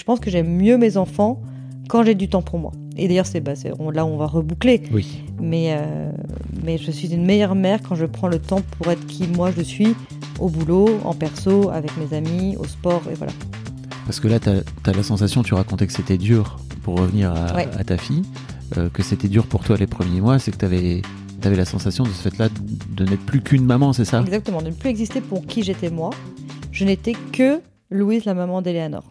Je pense que j'aime mieux mes enfants quand j'ai du temps pour moi. Et d'ailleurs, c'est bah, on- là on va reboucler. Oui. Mais, euh, mais je suis une meilleure mère quand je prends le temps pour être qui moi je suis, au boulot, en perso, avec mes amis, au sport, et voilà. Parce que là, tu as, la sensation, tu racontais que c'était dur pour revenir à, Ouais. à ta fille, euh, que c'était dur pour toi les premiers mois, c'est que tu avais, la sensation de ce fait-là de n'être plus qu'une maman, c'est ça? Exactement, de ne plus exister pour qui j'étais moi. Je n'étais que Louise, la maman d'Eléanor.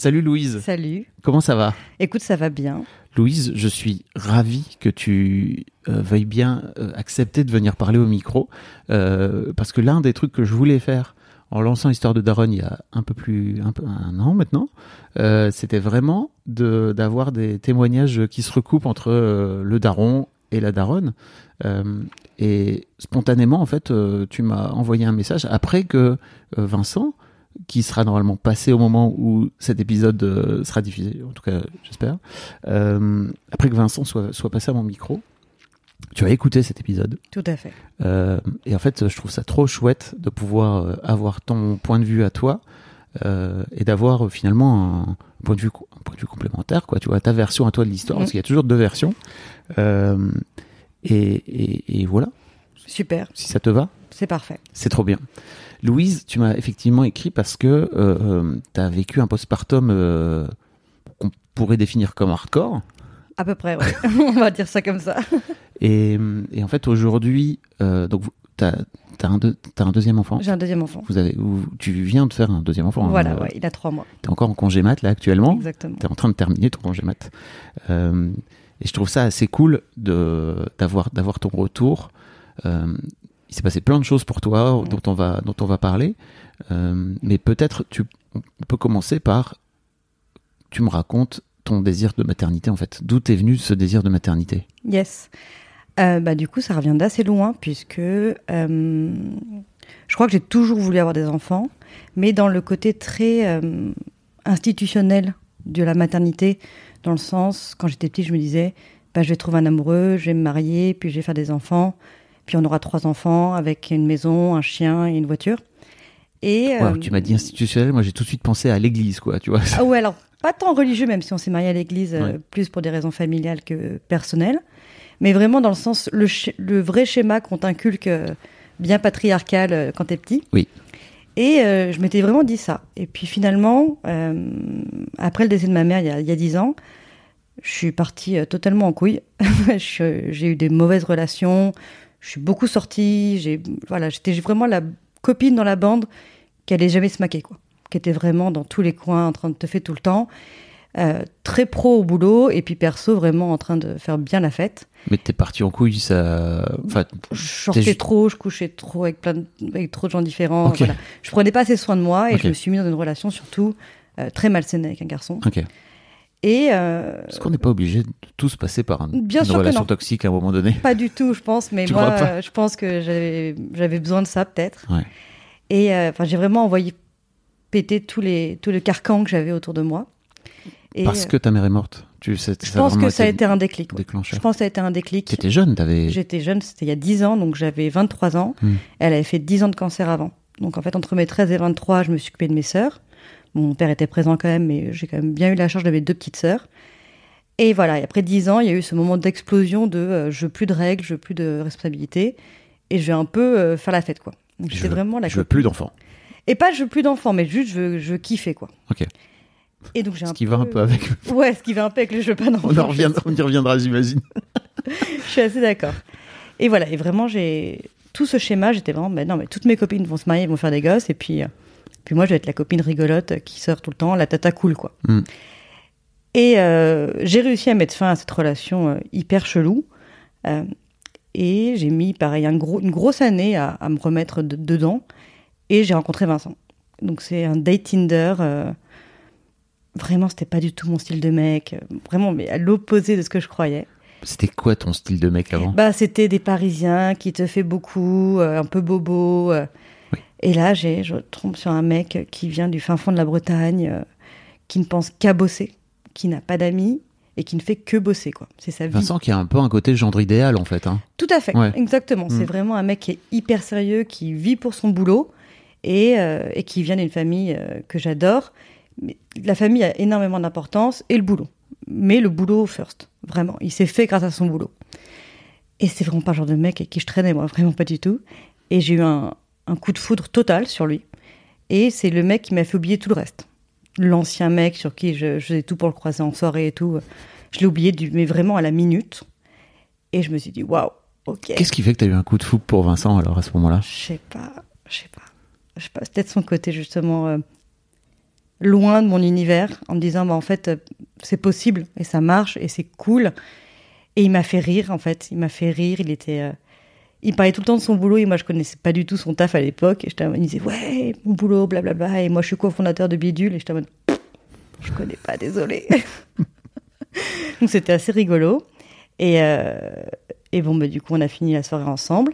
Salut Louise, Salut. comment ça va? Écoute, ça va bien. Louise, je suis ravi que tu euh, veuilles bien euh, accepter de venir parler au micro, euh, parce que l'un des trucs que je voulais faire en lançant Histoire de Daronne il y a un peu plus un, peu, un an maintenant, c'était vraiment de d'avoir des témoignages qui se recoupent entre le daron et la daronne. Et spontanément, en fait, tu m'as envoyé un message après que Vincent, qui sera normalement passé au moment où cet épisode euh, sera diffusé, en tout cas j'espère, euh, après que Vincent soit, soit passé à mon micro, tu as écouté cet épisode. Tout à fait. Euh, et en fait, je trouve ça trop chouette de pouvoir avoir ton point de vue à toi et d'avoir finalement un point de vue, co- un point de vue complémentaire, quoi. Tu vois, ta version à toi de l'histoire, Mhm. parce qu'il y a toujours deux versions. Et, et, et voilà, Super. si ça te va. C'est parfait. C'est trop bien. Louise, tu m'as effectivement écrit parce que tu as vécu un postpartum euh, qu'on pourrait définir comme hardcore. À peu près, ouais. On va dire ça comme ça. Et, et en fait, aujourd'hui, euh, donc tu as, un, deuxième enfant. J'ai un deuxième enfant. Vous avez, vous- tu viens de faire un deuxième enfant. Voilà, hein, ouais, il a trois mois. Tu es encore en congé mat là actuellement. Exactement. Tu es en train de terminer ton congé mat. Euh, et je trouve ça assez cool d'avoir d'avoir ton retour. Euh, il s'est passé plein de choses pour toi dont on va dont on va parler. Euh, mais peut-être tu on peut commencer par tu me racontes ton désir de maternité en fait. D'où est venu ce désir de maternité? Yes. Euh, bah, du coup, ça revient d'assez loin, puisque euh, je crois que j'ai toujours voulu avoir des enfants, mais dans le côté très institutionnel de la maternité, dans le sens, quand j'étais petite, je me disais, bah, je vais trouver un amoureux, je vais me marier, puis je vais faire des enfants, puis on aura trois enfants avec une maison, un chien et une voiture. Et, Wow, euh, Tu m'as dit institutionnel, moi j'ai tout de suite pensé à l'église quoi, tu vois. ah ouais, alors pas tant religieux, même si on s'est marié à l'église, euh, plus pour des raisons familiales que personnelles, mais vraiment dans le sens, le, vrai schéma qu'on t'inculque euh, bien patriarcal quand t'es petit. Oui. Et je m'étais vraiment dit ça. Et puis finalement, après le décès de ma mère il y a, 10 ans, je suis partie totalement en couille. J'ai eu des mauvaises relations, je suis beaucoup sortie, j'ai voilà, j'étais vraiment la copine dans la bande qui allait jamais se maquer quoi, qui était vraiment dans tous les coins en train de te faire tout le temps. Euh, très pro au boulot et puis perso vraiment en train de faire bien la fête. Mais t'es parti en couille, ça. Enfin, Je sortais juste- trop, je couchais trop avec plein de, avec trop de gens différents. Ok. Voilà. Je prenais pas assez soin de moi et je me suis mis dans une relation surtout euh, très malsaine avec un garçon. Et euh, Est-ce qu'on n'est pas obligé de tous passer par un- Bien une sûr que relation non. toxique à un moment donné pas du tout, je pense, mais Tu moi, je pense que j'avais besoin de ça peut-être. Ouais. Et euh, j'ai vraiment envoyé péter tous les tous les carcans que j'avais autour de moi. Et, Parce euh, que ta mère est morte. Tu, ça, je pense que ça a été un déclic. déclencheur. Je pense que ça a été un déclic. T'étais jeune, t'avais. J'étais jeune, c'était il y a 10 ans, donc j'avais 23 ans. Hmm. Elle avait fait 10 ans de cancer avant. Donc en fait, entre mes 13 et 23, je me suis occupée de mes sœurs. Mon père était présent quand même, mais j'ai quand même bien eu la charge de mes deux petites sœurs. Et voilà, et après 10 ans, il y a eu ce moment d'explosion de euh, je veux plus de règles, je veux plus de responsabilités. Et je vais un peu euh, faire la fête, quoi. Donc Je veux- vraiment la Je veux plus d'enfants. Et pas je veux plus d'enfants, mais juste je veux, je veux kiffer, quoi. Ok. Et donc j'ai Ce un qui va un peu avec. Ouais, ce qui va un peu avec le jeu pas d'enfants. On, en reviendra, on y reviendra, j'imagine. Je suis assez d'accord. Et voilà, et vraiment, j'ai tout ce schéma, j'étais vraiment, ben non, mais toutes mes copines vont se marier, vont faire des gosses, et puis, euh, puis moi, je vais être la copine rigolote qui sort tout le temps, la tata cool, quoi. Mm. Et euh, j'ai réussi à mettre fin à cette relation euh, hyper chelou. Euh, et j'ai mis, pareil, un gros, une grosse année à, à me remettre de- dedans. Et j'ai rencontré Vincent. Donc c'est un date Tinder. vraiment, c'était pas du tout mon style de mec. Vraiment, mais à l'opposé de ce que je croyais. C'était quoi ton style de mec avant? Bah, c'était des Parisiens qui te fait beaucoup, un peu bobo. Et là, j'ai, je tombe sur un mec qui vient du fin fond de la Bretagne, euh, qui ne pense qu'à bosser, qui n'a pas d'amis et qui ne fait que bosser, quoi. C'est sa vie. Vincent qui a un peu un côté gendre idéal en fait. Hein. Tout à fait, Ouais. exactement. Mm. C'est vraiment un mec qui est hyper sérieux, qui vit pour son boulot et, euh, et qui vient d'une famille euh, que j'adore. La famille a énormément d'importance et le boulot. Mais le boulot first, vraiment. Il s'est fait grâce à son boulot. Et c'est vraiment pas le genre de mec avec qui je traînais, moi, vraiment pas du tout. Et j'ai eu un, un coup de foudre total sur lui. Et c'est le mec qui m'a fait oublier tout le reste. L'ancien mec sur qui je, je faisais tout pour le croiser en soirée et tout. Je l'ai oublié, du, mais vraiment à la minute. Et je me suis dit, waouh, ok. Qu'est-ce qui fait que tu as eu un coup de foudre pour Vincent alors à ce moment-là? Je sais pas, je sais pas. Je sais pas, peut-être son côté justement euh, loin de mon univers, en me disant, bah, en fait, euh, c'est possible et ça marche et c'est cool. Et il m'a fait rire, en fait. Il m'a fait rire. Il était. euh, il parlait tout le temps de son boulot et moi, je connaissais pas du tout son taf à l'époque. Et mode, il disait, ouais, mon boulot, blablabla. Et moi, je suis cofondateur de Bidule. Et en mode, je connais pas, désolé. Donc, c'était assez rigolo. Et, euh, et bon, bah, du coup, on a fini la soirée ensemble.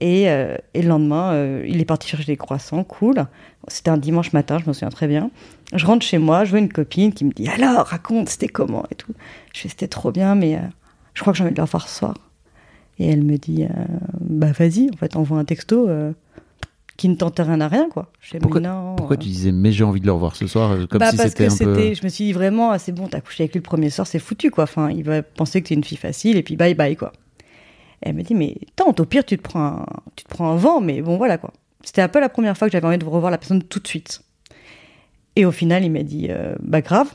Et, euh, et le lendemain, euh, il est parti chercher des croissants, cool. C'était un dimanche matin, je me souviens très bien. Je rentre chez moi, je vois une copine qui me dit Alors, raconte, c'était comment? et tout. Je fais C'était trop bien, mais je crois que j'ai envie de le revoir ce soir. Et elle me dit euh, Bah, vas-y, en fait, envoie un texto euh, qui ne tente rien à rien, quoi. Je Pourquoi, non. pourquoi euh, tu disais mais j'ai envie de le revoir ce soir euh, comme bah si parce c'était que un peu. c'était, je me suis dit vraiment, ah, c'est bon, t'as couché avec lui le premier soir, c'est foutu, quoi. Enfin, il va penser que t'es une fille facile et puis bye bye, quoi. Et elle me dit, mais tente, au pire, tu te prends un, tu te prends un vent, mais bon, voilà, quoi. C'était un peu la première fois que j'avais envie de revoir la personne tout de suite. Et au final, il m'a dit, euh, bah grave.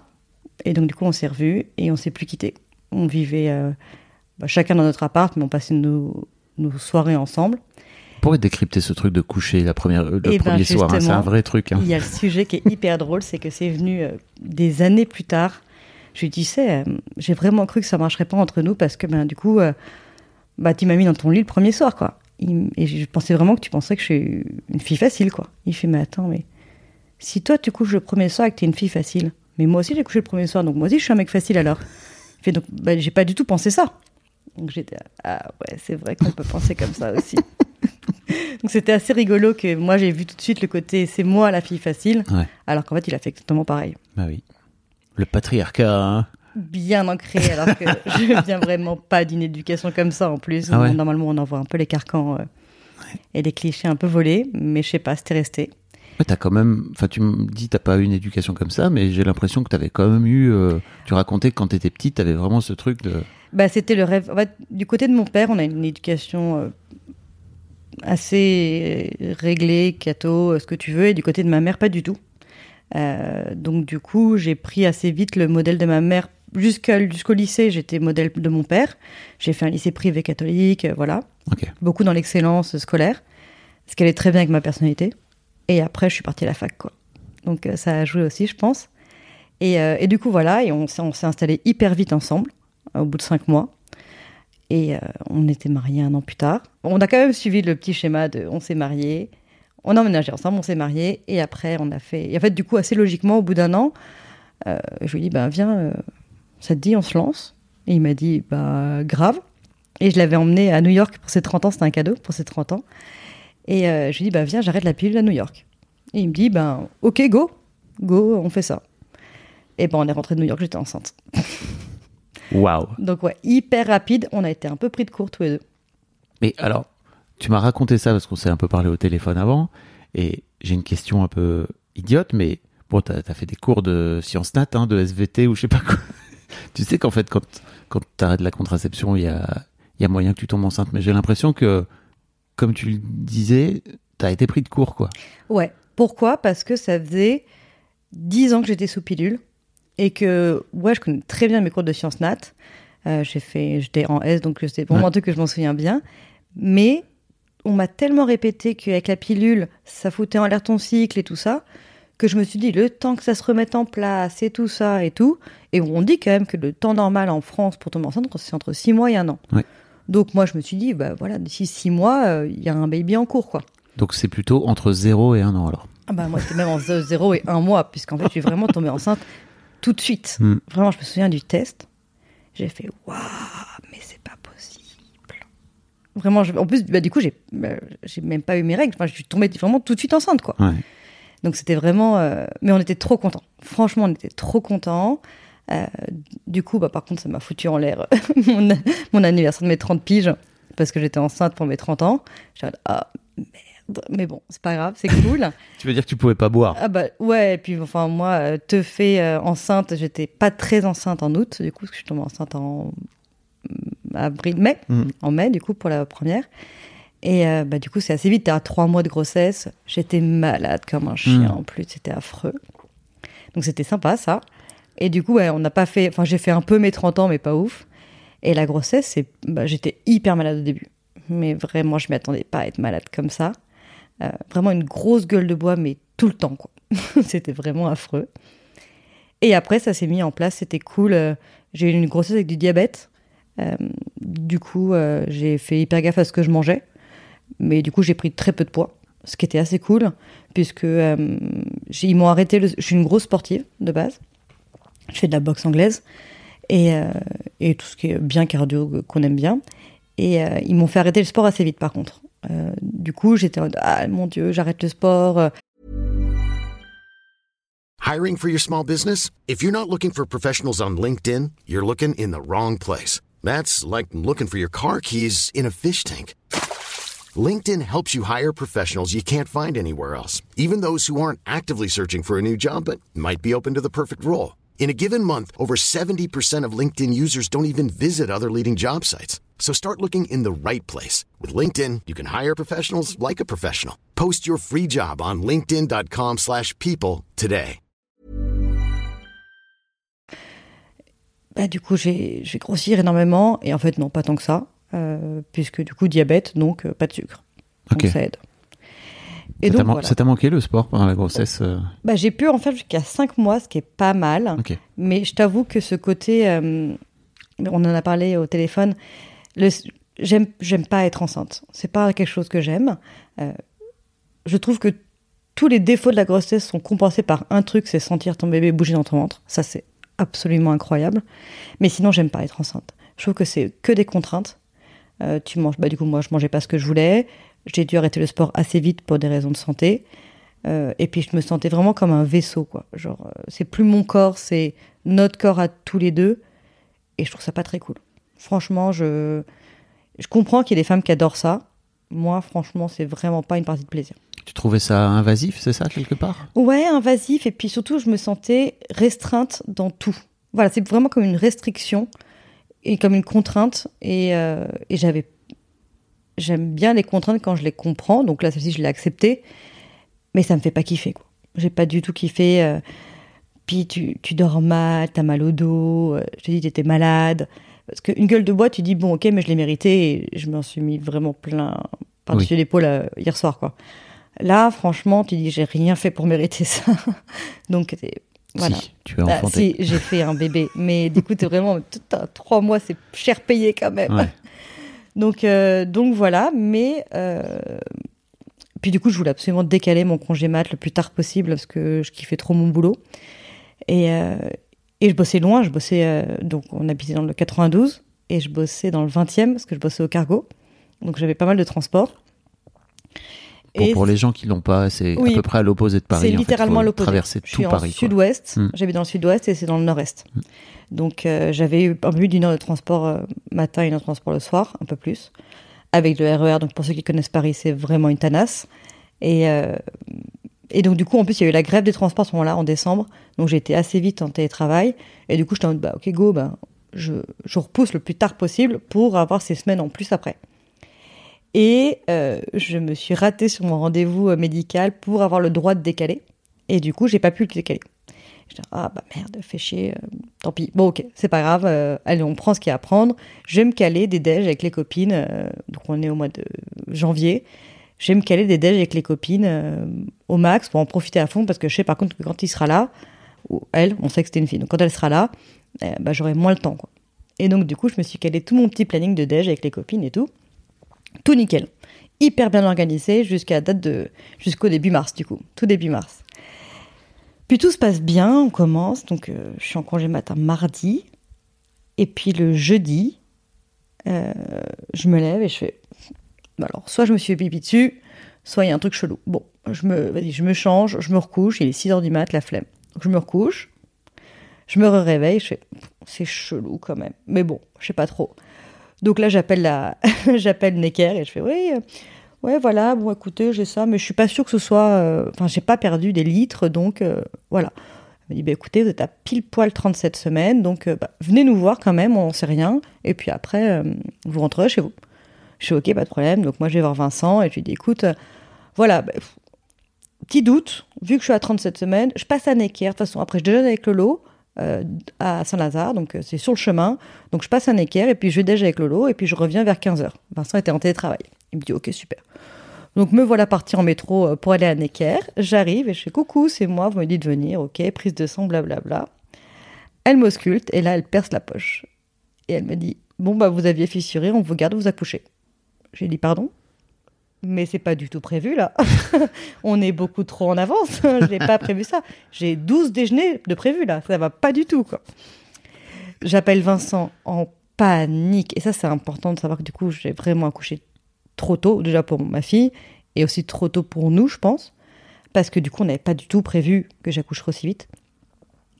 Et donc, du coup, on s'est revus et on s'est plus quittés. On vivait euh, bah, chacun dans notre appart, mais on passait nos, nos soirées ensemble. Pourquoi décrypter ce truc de coucher la première, le Eh ben, premier soir hein, C'est un vrai truc. hein. Il y a le sujet qui est hyper drôle, c'est que c'est venu euh, des années plus tard. Je lui disais, euh, j'ai vraiment cru que ça marcherait pas entre nous parce que ben du coup, euh, bah tu m'as mis dans ton lit le premier soir quoi. Il- et je pensais vraiment que tu pensais que je suis une fille facile quoi. Il fait mais attends mais si toi tu couches le premier soir et que t'es une fille facile, mais moi aussi j'ai couché le premier soir donc moi aussi je suis un mec facile alors. Il fait donc bah, j'ai pas du tout pensé ça. Donc j'étais ah ouais c'est vrai qu'on peut penser comme ça aussi. Donc c'était assez rigolo que moi j'ai vu tout de suite le côté c'est moi la fille facile, Ouais. alors qu'en fait il a fait exactement pareil. Bah oui. Le patriarcat. hein. Bien ancré, alors que je viens vraiment pas d'une éducation comme ça en plus. Ah ouais. Normalement on envoie un peu les carcans euh, et les clichés un peu volés, mais je sais pas, c'était resté. Ouais, t'as quand même. Enfin, tu me dis t'as pas eu une éducation comme ça, mais j'ai l'impression que t'avais quand même eu. euh, tu racontais que quand t'étais petite, t'avais vraiment ce truc de. Bah, c'était le rêve. En fait, du côté de mon père, on a une éducation euh, assez réglé, catho, ce que tu veux, et du côté de ma mère, pas du tout. Euh, donc du coup, j'ai pris assez vite le modèle de ma mère. Jusqu'au lycée, j'étais modèle de mon père. J'ai fait un lycée privé catholique, euh, voilà. Beaucoup dans l'excellence scolaire, ce qui allait très bien avec ma personnalité. Et après, je suis partie à la fac, quoi. Donc euh, ça a joué aussi, je pense. Et, euh, et du coup, voilà, et on s'est on s'est installés hyper vite ensemble, au bout de cinq mois. Et euh, on était mariés un an plus tard. On a quand même suivi le petit schéma de on s'est mariés, on a emménagé ensemble, on s'est mariés, et après on a fait. Et en fait, du coup, assez logiquement, au bout d'un an, euh, je lui ai dit ben viens, euh, ça te dit, on se lance. Et il m'a dit bah grave. Et je l'avais emmené à New York pour ses 30 ans, c'était un cadeau pour ses 30 ans. Et euh, je lui ai dit bah viens, j'arrête la pilule à New York. Et il me dit ben ok go, go, on fait ça. Et ben on est rentré de New York, j'étais enceinte. Waouh. Donc ouais, hyper rapide, on a été un peu pris de court tous les deux. Mais alors, tu m'as raconté ça parce qu'on s'est un peu parlé au téléphone avant, et j'ai une question un peu idiote, mais bon, t'as as fait des cours de sciences nat, hein, de SVT ou je sais pas quoi. tu sais qu'en fait, quand, quand t'arrêtes la contraception, il y a, il y a moyen que tu tombes enceinte, mais j'ai l'impression que, comme tu le disais, t'as été pris de court, quoi. Ouais. Pourquoi? Parce que ça faisait 10 ans que j'étais sous pilule et que, ouais, je connais très bien mes cours de sciences nat. Euh, j'ai fait, j'étais en S, donc c'est vraiment Ouais. un truc que je m'en souviens bien. Mais on m'a tellement répété qu'avec la pilule, ça foutait en l'air ton cycle et tout ça, que je me suis dit, le temps que ça se remette en place et tout ça et tout, et on dit quand même que le temps normal en France pour tomber enceinte, c'est entre 6 mois et un an. Ouais. Donc moi, je me suis dit, bah voilà, d'ici 6 mois, euh, il y a un baby en cours, quoi. Donc c'est plutôt entre 0 et 1 an, alors. Ah bah moi c'était même en 0 et 1 mois, puisqu'en fait je suis vraiment tombée enceinte tout de suite. Hmm. Vraiment, je me souviens du test. J'ai fait waouh, mais c'est pas possible. Vraiment, je- en plus, bah, du coup, j'ai bah, j'ai même pas eu mes règles. Enfin, je suis tombée vraiment tout de suite enceinte, quoi. Ouais. Donc c'était vraiment. euh, Mais on était trop contents. Franchement, on était trop contents. Euh, du coup, bah, par contre, ça m'a foutu en l'air mon, mon anniversaire de mes 30 piges, parce que j'étais enceinte pour mes 30 ans. J'ai dit, ah merde. Mais bon, c'est pas grave, c'est cool. Tu veux dire que tu pouvais pas boire Ah bah ouais, et puis enfin moi, euh, te fait euh, enceinte, j'étais pas très enceinte en août, du coup, parce que je suis tombée enceinte en mm, avril, mai, Mhm. en mai du coup pour la première. Et euh, bah du coup c'est assez vite, t'es à trois mois de grossesse, j'étais malade comme un chien Mhm. en plus, c'était affreux. Donc c'était sympa ça. Et du coup ouais, on n'a pas fait, enfin j'ai fait un peu mes 30 ans mais pas ouf. Et la grossesse, c'est, bah, j'étais hyper malade au début. Mais vraiment, je m'y attendais pas à être malade comme ça. Euh, vraiment une grosse gueule de bois, mais tout le temps, quoi. c'était vraiment affreux. Et après, ça s'est mis en place, c'était cool. Euh, J'ai eu une grossesse avec du diabète. Euh, du coup, j'ai fait hyper gaffe à ce que je mangeais. Mais du coup, j'ai pris très peu de poids, ce qui était assez cool, puisque ils m'ont arrêté. Je suis une grosse sportive de base. Je fais de la boxe anglaise et, et tout ce qui est bien cardio qu'on aime bien. Et ils m'ont fait arrêter le sport assez vite, par contre. Euh, du coup, j'étais en ah mon Dieu, j'arrête le sport. euh, Hiring for your small business? If you're not looking for professionals on LinkedIn, you're looking in the wrong place. That's like looking for your car keys in a fish tank. LinkedIn helps you hire professionals you can't find anywhere else, even those who aren't actively searching for a new job but might be open to the perfect role. In a given month, over 70% of LinkedIn users don't even visit other leading job sites. So start looking in the right place. With LinkedIn, you can hire professionals like a professional. Post your free job on linkedin.com/people slash people today. bah, du coup, j'ai grossi énormément. Et en fait, non, pas tant que ça. euh, puisque du coup, diabète, donc euh, pas de sucre. Donc ça aide. Ça Et t'a voilà. ça t'a manqué le sport pendant la grossesse euh, Bah, j'ai pu en faire jusqu'à 5 mois, ce qui est pas mal. Mais je t'avoue que ce côté, euh, on en a parlé au téléphone, j'aime, j'aime pas être enceinte. C'est pas quelque chose que j'aime. Euh, je trouve que tous les défauts de la grossesse sont compensés par un truc, c'est sentir ton bébé bouger dans ton ventre. Ça, c'est absolument incroyable. Mais sinon, j'aime pas être enceinte. Je trouve que c'est que des contraintes. Euh, tu manges, bah du coup, moi, je mangeais pas ce que je voulais. J'ai dû arrêter le sport assez vite pour des raisons de santé. Euh, et puis je me sentais vraiment comme un vaisseau, quoi. Genre, euh, c'est plus mon corps, c'est notre corps à tous les deux. Et je trouve ça pas très cool. Franchement, je, je comprends qu'il y ait des femmes qui adorent ça. Moi, franchement, c'est vraiment pas une partie de plaisir. Tu trouvais ça invasif, c'est ça, quelque part? Ouais, invasif. Et puis surtout, je me sentais restreinte dans tout. Voilà, c'est vraiment comme une restriction et comme une contrainte. Et, euh, et j'avais, j'aime bien les contraintes quand je les comprends. Donc là, celle-ci, je l'ai acceptée. Mais ça me fait pas kiffer, quoi. J'ai pas du tout kiffé. euh, puis tu, tu dors mal, t'as mal au dos. euh, je te dis, t'étais malade. Parce qu'une gueule de bois, tu dis, bon, ok, mais je l'ai mérité. Et je m'en suis mis vraiment plein par-dessus l'épaule euh, hier soir, quoi. Là, franchement, tu dis, j'ai rien fait pour mériter ça. Donc, voilà. Si, tu as Bah, enfanté. si, j'ai fait un bébé. Mais du coup, t'es vraiment. putain, trois mois, c'est cher payé quand même. Ouais. Donc, euh, donc voilà. Mais. euh, Puis du coup, je voulais absolument décaler mon congé mat le plus tard possible parce que je kiffais trop mon boulot. Et, euh, et je bossais loin. Je bossais. donc, on habitait dans le 92 et je bossais dans le 20e parce que je bossais au cargo. Donc, j'avais pas mal de transport. Pour, Et pour les gens qui l'ont pas, c'est Oui. à peu près à l'opposé de Paris. c'est en littéralement l'opposé. Traverser Je tout suis en Paris. quoi. sud-ouest. Mm. J'habite dans le sud-ouest et c'est dans le nord-est. Donc euh, j'avais eu un plus d'une heure de transport euh, matin et une transport le soir, un peu plus, avec le RER. Donc pour ceux qui connaissent Paris, c'est vraiment une tanasse. Et, euh, et donc du coup, en plus, il y a eu la grève des transports à ce moment-là, en décembre. Donc j'ai été assez vite en télétravail. Et du coup, j'étais en mode, bah ok, go, bah, je, je repousse le plus tard possible pour avoir ces semaines en plus après. Et euh, je me suis ratée sur mon rendez-vous euh, médical pour avoir le droit de décaler. Et du coup, j'ai pas pu le décaler. J'étais ah bah merde, fais chier, euh, tant pis. Bon ok, c'est pas grave, euh, allez on prend ce qu'il y a à prendre. Je vais me caler des déj avec les copines, euh, donc on est au mois de janvier. Je vais me caler des déj avec les copines au max pour en profiter à fond parce que je sais par contre que quand il sera là, ou elle, on sait que c'était une fille, donc quand elle sera là, bah, j'aurai moins le temps. Et donc du coup je me suis calé tout mon petit planning de déj avec les copines et tout, tout nickel, hyper bien organisé jusqu'à date de jusqu'au début mars du coup, tout début mars. Puis tout se passe bien, on commence. Donc, euh, je suis en congé matin mardi. Et puis le jeudi, euh, je me lève et je fais. Bah Alors, soit je me suis fait pipi dessus, soit il y a un truc chelou. Bon, je me, je me change, je me recouche. Il est 6 h du mat, la flemme. Je me recouche. Je me réveille, je fais. C'est chelou quand même. Mais bon, je sais pas trop. Donc là, j'appelle la, j'appelle Necker et je fais oui. Ouais, voilà, bon, écoutez, j'ai ça, mais je suis pas sûre que ce soit. euh, Enfin, j'ai pas perdu des litres, donc euh, voilà. Elle m'a dit, bah, écoutez, vous êtes à pile poil 37 semaines, donc euh, bah, venez nous voir quand même, on n'en sait rien, et puis après, vous rentrerez chez vous. Je suis ok, pas de problème, donc moi je vais voir Vincent, et je lui dis, écoute, voilà, bah, petit doute, vu que je suis à 37 semaines, je passe à Necker, de toute façon, après je déjeune avec Lolo à Saint-Lazare, donc c'est sur le chemin, donc je passe à Necker, et puis je déjeune avec Lolo, et puis je reviens vers 15h. Vincent était en télétravail. Il me dit, ok, super. Donc me voilà parti en métro euh, pour aller à Necker. J'arrive et je fais coucou, c'est moi, vous me dites de venir, ok, prise de sang, blablabla. Elle m'ausculte et là elle perce la poche. Et elle me dit, bon bah vous aviez fissuré, on vous garde vous accoucher. J'ai dit pardon? Mais c'est pas du tout prévu là. on est beaucoup trop en avance. Je n'ai pas prévu ça. J'ai 12 déjeuners de prévu là. Ça va pas du tout quoi. J'appelle Vincent en panique. Et ça, c'est important de savoir que du coup, j'ai vraiment accouché trop tôt, déjà pour ma fille, et aussi trop tôt pour nous, je pense. Parce que du coup, on n'avait pas du tout prévu que j'accoucherais aussi vite.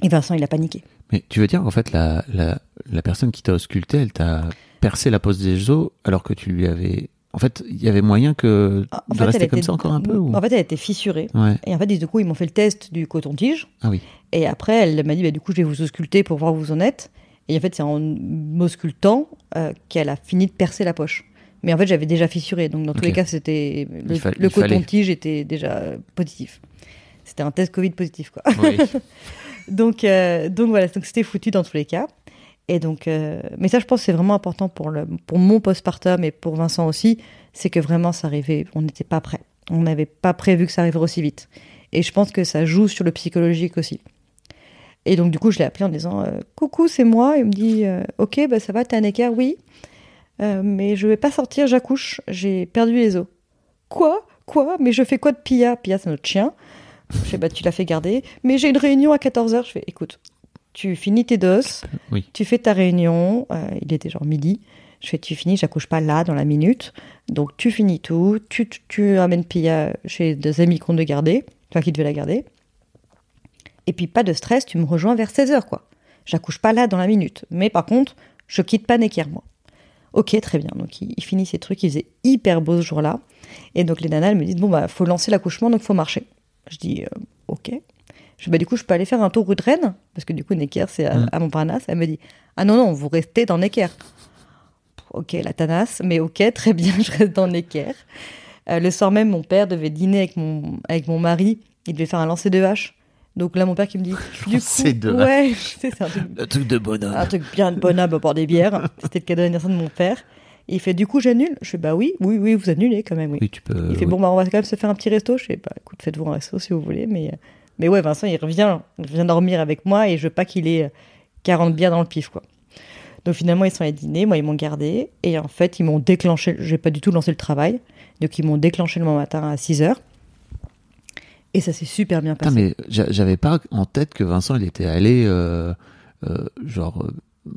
Et Vincent, il a paniqué. Mais tu veux dire qu'en fait, la, la, la personne qui t'a ausculté, elle t'a percé la pose des os alors que tu lui avais. En fait, il y avait moyen que Ah, de rester comme ça encore un peu ou... En fait, elle était fissurée. Ouais. Et en fait, du coup, ils m'ont fait le test du coton-tige. Ah oui. Et après, elle m'a dit, bah, du coup, je vais vous ausculter pour voir où vous en êtes. Et en fait, c'est en m'auscultant euh, qu'elle a fini de percer la poche. Mais en fait, j'avais déjà fissuré. Donc, dans tous les cas, c'était le, le coton-tige était déjà euh, positif. C'était un test Covid positif, quoi. Oui. donc, euh, donc voilà, donc c'était foutu dans tous les cas. Et donc, euh, mais ça, je pense, c'est vraiment important pour le, pour mon postpartum et pour Vincent aussi, c'est que vraiment, ça arrivait, on n'était pas prêt. On n'avait pas prévu que ça arriverait aussi vite. Et je pense que ça joue sur le psychologique aussi. Et donc, du coup, je l'ai appelé en disant euh, Coucou, c'est moi. Il me dit euh, Ok, bah, ça va, t'es un écart Oui. Euh, mais je vais pas sortir, j'accouche. J'ai perdu les os. Quoi? Quoi? Mais je fais quoi de Pia? Pia, c'est notre chien. Je fais Bah, tu l'as fait garder. Mais j'ai une réunion à 14h. Je fais Écoute, tu finis tes doses, Oui. tu fais ta réunion. euh, il était genre midi. Je fais Tu finis, j'accouche pas là, dans la minute. Donc, tu finis tout. Tu, tu, tu amènes Pia chez des amis qu'on de garder, enfin, qui devaient la garder. Et puis pas de stress, tu me rejoins vers 16h quoi. J'accouche pas là dans la minute. Mais par contre, je quitte pas Necker moi. Ok, très bien. Donc il, il finit ses trucs, il faisait hyper beau ce jour-là. Et donc les nanas elles me disent bon bah faut lancer l'accouchement donc faut marcher. Je dis euh, ok. Je bah du coup je peux aller faire un tour rue de Rennes parce que du coup Necker c'est à, Mm. à Montparnasse. Elle me dit ah non non vous restez dans Necker. ok, la tanasse, mais ok, très bien, je reste dans l'équerre. Euh, le soir même, mon père devait dîner avec mon, avec mon mari. Il devait faire un lancer de hache. Donc là, mon père qui me dit, du coup, de ouais, c'est c'est un truc, Le truc de bonhomme. un truc bien de bonhomme à boire des bières. C'était le cadeau d'anniversaire de mon père. Et il fait, du coup, j'annule. Je fais, bah oui, oui, oui, vous annulez quand même, oui. Oui, tu peux. Il fait, oui. bon, bah on va quand même se faire un petit resto. Je fais, bah écoute, faites-vous un resto si vous voulez. Mais, mais ouais, Vincent, il revient, il vient dormir avec moi et je veux pas qu'il ait euh, 40 bières dans le pif, quoi. Donc finalement, ils sont allés dîner, moi, ils m'ont gardé. Et en fait, ils m'ont déclenché, j'ai pas du tout lancé le travail. Donc ils m'ont déclenché le matin à 6 heures. Et ça s'est super bien passé. mais j'a- j'avais pas en tête que Vincent, il était allé, euh, euh, genre, euh,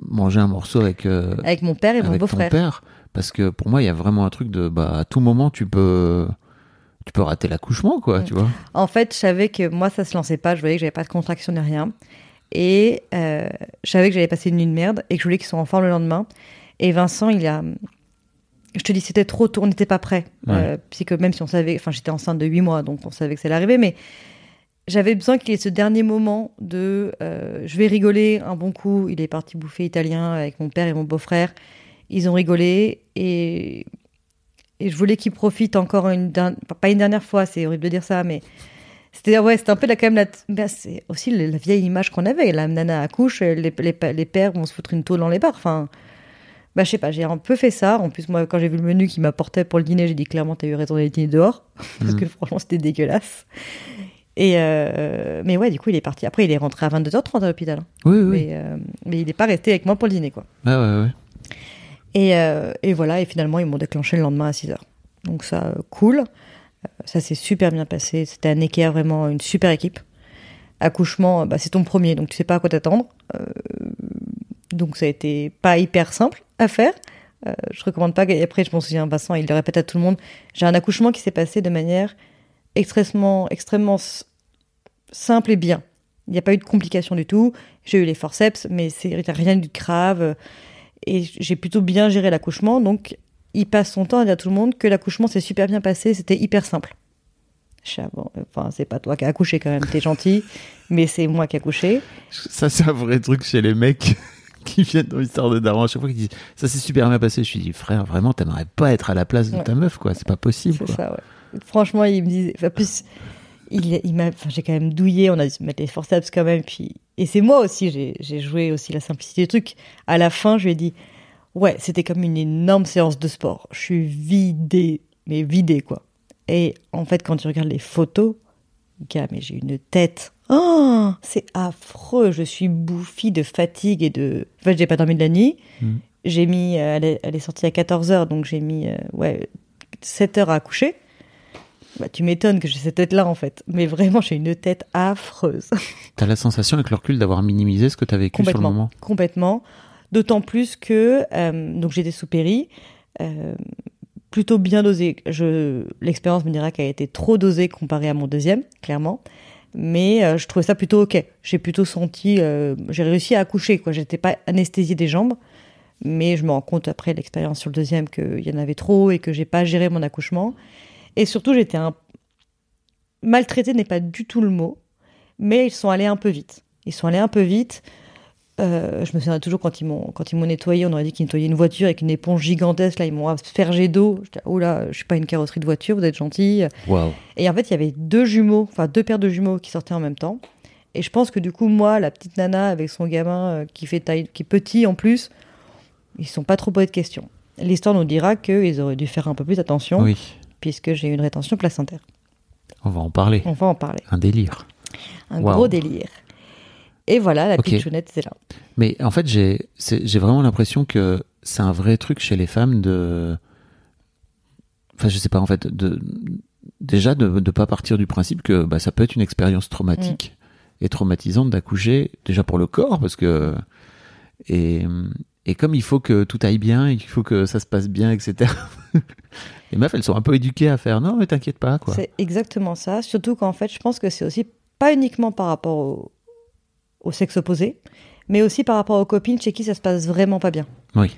manger un morceau avec, euh, Avec mon père et mon beau-frère. père. Parce que pour moi, il y a vraiment un truc de, bah, à tout moment, tu peux, tu peux rater l'accouchement, quoi, Mm. tu vois. En fait, je savais que moi, ça se lançait pas. Je voyais que j'avais pas de contraction ni rien. Et je savais que j'allais passer une nuit de merde et que je voulais qu'ils soient en forme le lendemain. Et Vincent, il a. Je te dis, c'était trop tôt, on n'était pas prêt. Ouais. Euh, puis que même si on savait. Enfin, j'étais enceinte de 8 mois, donc on savait que ça allait arriver. Mais j'avais besoin qu'il y ait ce dernier moment de. euh, je vais rigoler un bon coup. Il est parti bouffer italien avec mon père et mon beau-frère. Ils ont rigolé et. Et je voulais qu'il profite encore une dernière. Pas une dernière fois, c'est horrible de dire ça, mais. C'était ouais, c'était un peu la, quand même la, ben, c'est aussi la vieille image qu'on avait. La nana accouche, les, les, les pères vont se foutre une tôle dans les bars. Enfin, bah, je sais pas, j'ai un peu fait ça. En plus, moi, quand j'ai vu le menu qui m'apportait pour le dîner, j'ai dit clairement, t'as eu raison d'aller dîner dehors. Parce que franchement, c'était dégueulasse. Et euh, mais ouais, du coup, il est parti. Après, il est rentré à 22h30 à l'hôpital. hein. Oui, oui. Mais, euh, mais il n'est pas resté avec moi pour le dîner, quoi. Ouais, ouais, ouais. Et, euh, et voilà, et finalement, ils m'ont déclenché le lendemain à 6h. Donc ça, cool. Ça s'est super bien passé. C'était un équerre, vraiment une super équipe. Accouchement, bah, c'est ton premier, donc tu sais pas à quoi t'attendre. Donc ça a été pas hyper simple à faire. Euh, je recommande pas. Et après, je m'en souviens, Vincent, il le répète à tout le monde. J'ai un accouchement qui s'est passé de manière extrêmement, extrêmement simple et bien. Il n'y a pas eu de complications du tout. J'ai eu les forceps, mais c'est rien de grave. Et j'ai plutôt bien géré l'accouchement. Donc, il passe son temps à dire à tout le monde que l'accouchement s'est super bien passé. C'était hyper simple. Enfin, c'est pas toi qui as accouché quand même, t'es gentil, mais c'est moi qui ai accouché. Ça, c'est un vrai truc chez les mecs qui viennent dans l'histoire de Daron. À chaque fois qu'ils disent ça s'est super bien passé, je lui dis frère, vraiment, t'aimerais pas être à la place de Ouais. ta meuf, quoi. C'est pas possible, C'est quoi. ça, ouais. Franchement, il me disait. Enfin, plus, il, il m'a. Enfin, j'ai quand même douillé. On a dû se mettre les forceps quand même. Puis, et c'est moi aussi. J'ai, j'ai joué aussi la simplicité du truc. À la fin, je lui ai dit, ouais, c'était comme une énorme séance de sport. Je suis vidée, mais vidée quoi. Et en fait, quand tu regardes les photos, gars, mais j'ai une tête. Oh, c'est affreux. Je suis bouffie de fatigue et de. En fait, j'ai pas dormi de la nuit. Mhm. J'ai mis. euh, Elle est, elle est sortie à 14h, donc j'ai mis. euh, ouais, 7 heures à accoucher. Bah, tu m'étonnes que j'ai cette tête-là, en fait. Mais vraiment, j'ai une tête affreuse. T'as la sensation avec le recul d'avoir minimisé ce que t'as vécu sur le moment? Complètement. D'autant plus que. euh, donc, j'étais sous péri. euh, plutôt bien dosé. Je, l'expérience me dira qu'elle a été trop dosée comparée à mon deuxième, clairement. Mais euh, je trouvais ça plutôt ok. J'ai plutôt senti. euh, j'ai réussi à accoucher, quoi. J'étais pas anesthésiée des jambes. Mais je me rends compte après l'expérience sur le deuxième qu'il y en avait trop et que j'ai pas géré mon accouchement. Et surtout, j'étais un. Maltraité n'est pas du tout le mot, mais ils sont allés un peu vite. Ils sont allés un peu vite. Euh, je me souviens toujours quand ils m'ont quand ils m'ont nettoyé, on aurait dit qu'ils nettoyaient une voiture avec une éponge gigantesque. Là, ils m'ont aspergé d'eau. J'étais, oh là, je suis pas une carrosserie de voiture, vous êtes gentils. Waouh. Et en fait, il y avait deux jumeaux, enfin deux paires de jumeaux qui sortaient en même temps. Et je pense que du coup, moi, la petite nana avec son gamin euh, qui fait taille, qui est petit en plus, ils sont pas trop posés de questions. L'histoire nous dira qu'ils auraient dû faire un peu plus attention, Oui, puisque j'ai eu une rétention placentaire. on va en parler. On va en parler. Un délire. Un Wow. gros délire. Et voilà, la Ok. petite chounette, c'est là. Mais en fait, j'ai vraiment l'impression que c'est un vrai truc chez les femmes de. Enfin, je sais pas, en fait, de déjà de ne pas partir du principe que bah, ça peut être une expérience traumatique et traumatisante d'accoucher, déjà pour le corps, parce que. Et, et comme il faut que tout aille bien, il faut que ça se passe bien, etc. les meufs, elles sont un peu éduquées à faire non, mais t'inquiète pas, quoi. C'est exactement ça. Surtout qu'en fait, je pense que c'est aussi pas uniquement par rapport au, au sexe opposé, mais aussi par rapport aux copines chez qui ça se passe vraiment pas bien. Oui.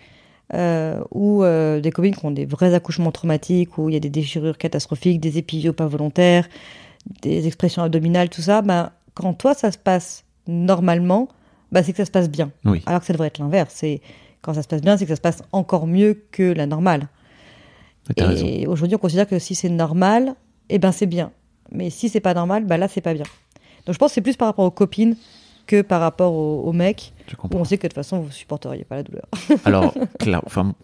Euh, ou euh, des copines qui ont des vrais accouchements traumatiques, où il y a des déchirures catastrophiques, des épisiots pas volontaires, des expressions abdominales, tout ça. Ben, quand toi, ça se passe normalement, ben, c'est que ça se passe bien. Oui. Alors que ça devrait être l'inverse. C'est Quand ça se passe bien, c'est que ça se passe encore mieux que la normale. Raison. Et aujourd'hui, on considère que si c'est normal, eh ben c'est bien. Mais si c'est pas normal, bah là, c'est pas bien. Donc je pense que c'est plus par rapport aux copines que par rapport aux, aux mecs, où on sait que de toute façon, vous supporteriez pas la douleur. Alors, clair, enfin,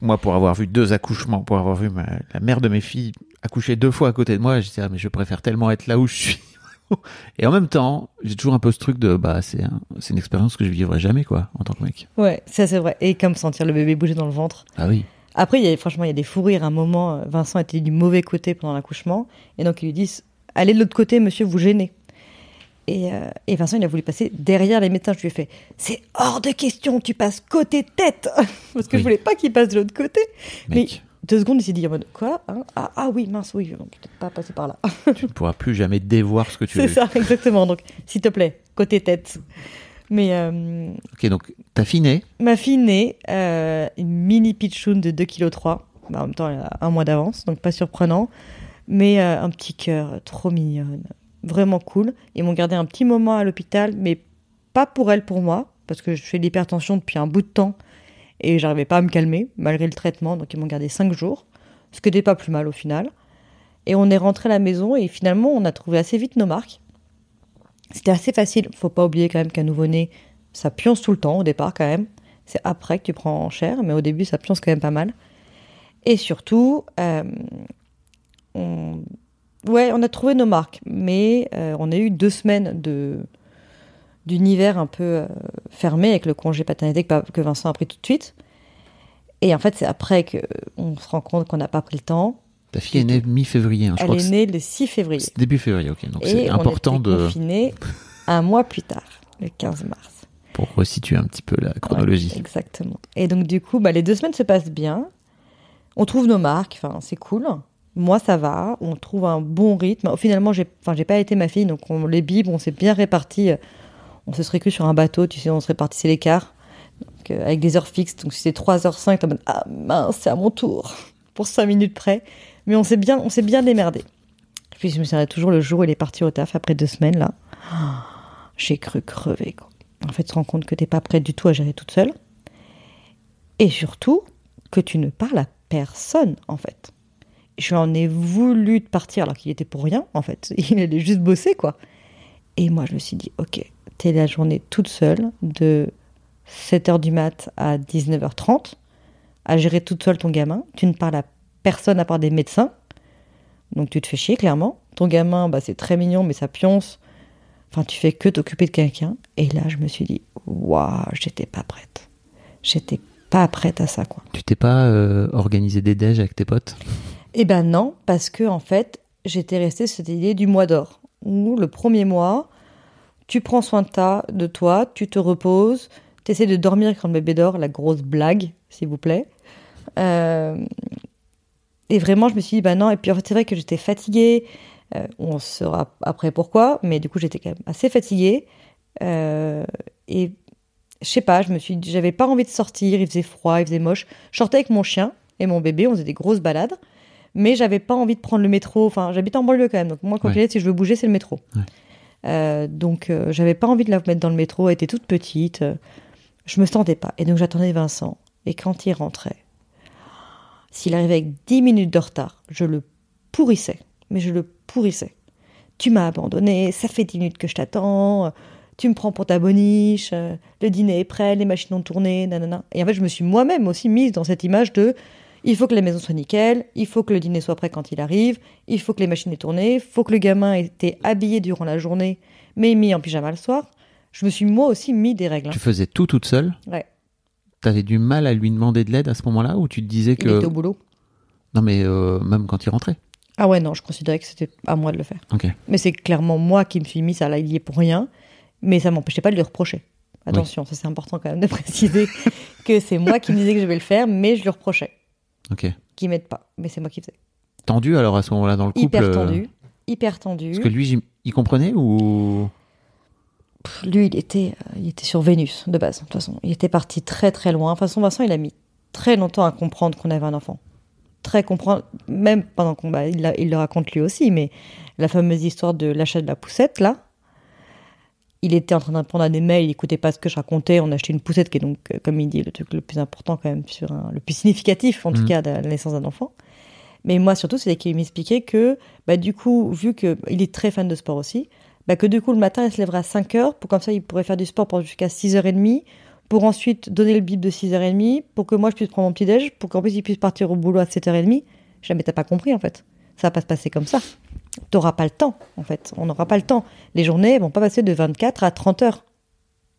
moi, pour avoir vu deux accouchements, pour avoir vu ma- la mère de mes filles accoucher deux fois à côté de moi, je disais, ah, mais je préfère tellement être là où je suis. Et en même temps, j'ai toujours un peu ce truc de, bah, c'est un- c'est une expérience que je vivrai jamais, quoi, en tant que mec. Ouais, ça c'est vrai. Et comme sentir le bébé bouger dans le ventre. Ah oui. Après, il y a, franchement, il y a des fous rires. À un moment, Vincent était du mauvais côté pendant l'accouchement. Et donc, ils lui disent Allez de l'autre côté, monsieur, vous gênez. Et, euh, et Vincent, il a voulu passer derrière les médecins. Je lui ai fait C'est hors de question, tu passes côté tête Parce que Oui. je voulais pas qu'il passe de l'autre côté. Mec, Mais deux secondes, il s'est dit en mode Quoi hein? Ah, ah oui, mince, oui, donc peut-être pas passer par là. tu ne pourras plus jamais dévoir ce que tu C'est veux. ça, exactement. Donc, s'il te plaît, côté tête. Mais euh, Ok, donc, ta fille née. Ma fille née, euh, une mini pitchoun de 2,3 kg. Bah, en même temps, elle a un mois d'avance, donc pas surprenant. Mais un petit cœur, trop mignonne. Vraiment cool. Ils m'ont gardé un petit moment à l'hôpital, mais pas pour elle, pour moi, parce que je fais de l'hypertension depuis un bout de temps et j'arrivais pas à me calmer, malgré le traitement. Donc ils m'ont gardé 5 jours, ce qui n'était pas plus mal au final. Et on est rentré à la maison et finalement, on a trouvé assez vite nos marques. C'était assez facile. Faut pas oublier quand même qu'un nouveau-né, ça pionce tout le temps au départ quand même. C'est après que tu prends en chair, mais au début, ça pionce quand même pas mal. Et surtout, euh, on... Ouais, on a trouvé nos marques, mais euh, on a eu deux semaines de d'univers un peu euh, fermé avec le congé paternité que, que Vincent a pris tout de suite. Et en fait, c'est après que on se rend compte qu'on n'a pas pris le temps. Ta fille est née mi-février, hein, Elle crois est née le 6 février. début février, ok. Donc, c'est on important était de, confinés un mois plus tard, le 15 mars. pour resituer un petit peu la chronologie. Ouais, exactement. Et donc, du coup, bah, les deux semaines se passent bien. On trouve nos marques, enfin, c'est cool. Moi, ça va. On trouve un bon rythme. Finalement, j'ai, enfin, pas été ma fille, donc on les bibes, on s'est bien répartis. On se serait cru sur un bateau, tu sais, on se répartissait l'écart. Euh, avec des heures fixes. Donc, si c'est 3h05, t'es en ah mince, c'est à mon tour. Pour 5 minutes près. Mais on s'est bien, on bien démerdé. Puis, je me souviens toujours le jour où il est parti au taf, après deux semaines, là. J'ai cru crever, quoi. En fait, tu te rends compte que t'es pas prête du tout à gérer toute seule. Et surtout, que tu ne parles à personne, en fait. Je lui en ai voulu de partir alors qu'il était pour rien, en fait. Il allait juste bosser, quoi. Et moi, je me suis dit, ok, t'es la journée toute seule, de 7h du mat à 19h30, à gérer toute seule ton gamin. Tu ne parles à personne à part des médecins. Donc tu te fais chier, clairement. Ton gamin, bah, c'est très mignon, mais ça pionce. Enfin, tu fais que t'occuper de quelqu'un. Et là, je me suis dit, waouh, j'étais pas prête. J'étais pas prête à ça, quoi. Tu t'es pas euh, organisé des déj avec tes potes? Eh ben non, parce que en fait, j'étais restée cette idée du mois d'or, où le premier mois, tu prends soin de, ta, de toi, tu te reposes, tu essaies de dormir quand le bébé dort, la grosse blague, s'il vous plaît. Euh, et vraiment, je me suis dit, bah non, et puis en fait, c'est vrai que j'étais fatiguée, euh, on saura après pourquoi, mais du coup, j'étais quand même assez fatiguée. Euh, et je sais pas, je me suis j'avais pas envie de sortir, il faisait froid, il faisait moche. Je sortais avec mon chien et mon bébé, on faisait des grosses balades mais j'avais pas envie de prendre le métro. Enfin, j'habite en banlieue quand même, donc moi, quand Ouais. si je veux bouger, c'est le métro. Ouais. Euh, donc, euh, j'avais pas envie de la mettre dans le métro. Elle était toute petite. euh, je me sentais pas. Et donc, j'attendais Vincent. Et quand il rentrait, s'il arrivait avec 10 minutes de retard, je le pourrissais. Mais je le pourrissais. Tu m'as abandonné, ça fait 10 minutes que je t'attends. Tu me prends pour ta boniche, le dîner est prêt, les machines ont tourné, nanana. Et en fait, je me suis moi-même aussi mise dans cette image de il faut que la maison soit nickel, il faut que le dîner soit prêt quand il arrive, il faut que les machines aient tourné, il faut que le gamin ait été habillé durant la journée, mais mis en pyjama le soir. Je me suis moi aussi mis des règles. hein. Tu faisais tout toute seule? Ouais. T'avais du mal à lui demander de l'aide à ce moment-là ou tu te disais Il que. était au boulot. Non, mais euh, même quand il rentrait? Ah ouais, non, je considérais que c'était à moi de le faire. Ok. Mais c'est clairement moi qui me suis mis ça là, il y est pour rien, mais ça m'empêchait pas de lui reprocher. Attention, ça c'est important quand même de préciser que c'est moi qui me disais que je vais le faire, mais je lui reprochais. Ok. Qui m'aide pas, mais c'est moi qui faisais. Tendu alors à ce moment-là dans le couple Hyper euh, tendu, hyper tendu. Parce que lui, il comprenait ou? Pff, Lui, il était, euh, il était sur Vénus de base, de toute façon. Il était parti très très loin. De toute façon, Vincent, il a mis très longtemps à comprendre qu'on avait un enfant. Très comprendre, même pendant qu'on. bah, il, il le raconte lui aussi, mais la fameuse histoire de l'achat de la poussette, là. Il était en train de répondre à des mails, il écoutait pas ce que je racontais. On a acheté une poussette qui est donc, euh, comme il dit, le truc le plus important quand même, sur un- le plus significatif en tout Mhm. cas de la naissance d'un enfant. Mais moi surtout, c'est qu'il m'expliquait que, bah, du coup, vu qu'il est très fan de sport aussi, bah, que du coup le matin il se lèverait à 5 heures pour comme ça il pourrait faire du sport pour jusqu'à 6h30 pour ensuite donner le bip de 6h30 pour que moi je puisse prendre mon petit déj pour qu'en plus il puisse partir au boulot à 7h30. Jamais t'as pas compris en fait. Ça va pas se passer comme ça. T'auras pas le temps en fait. On n'aura pas le temps. Les journées vont pas passer de 24 à 30 heures.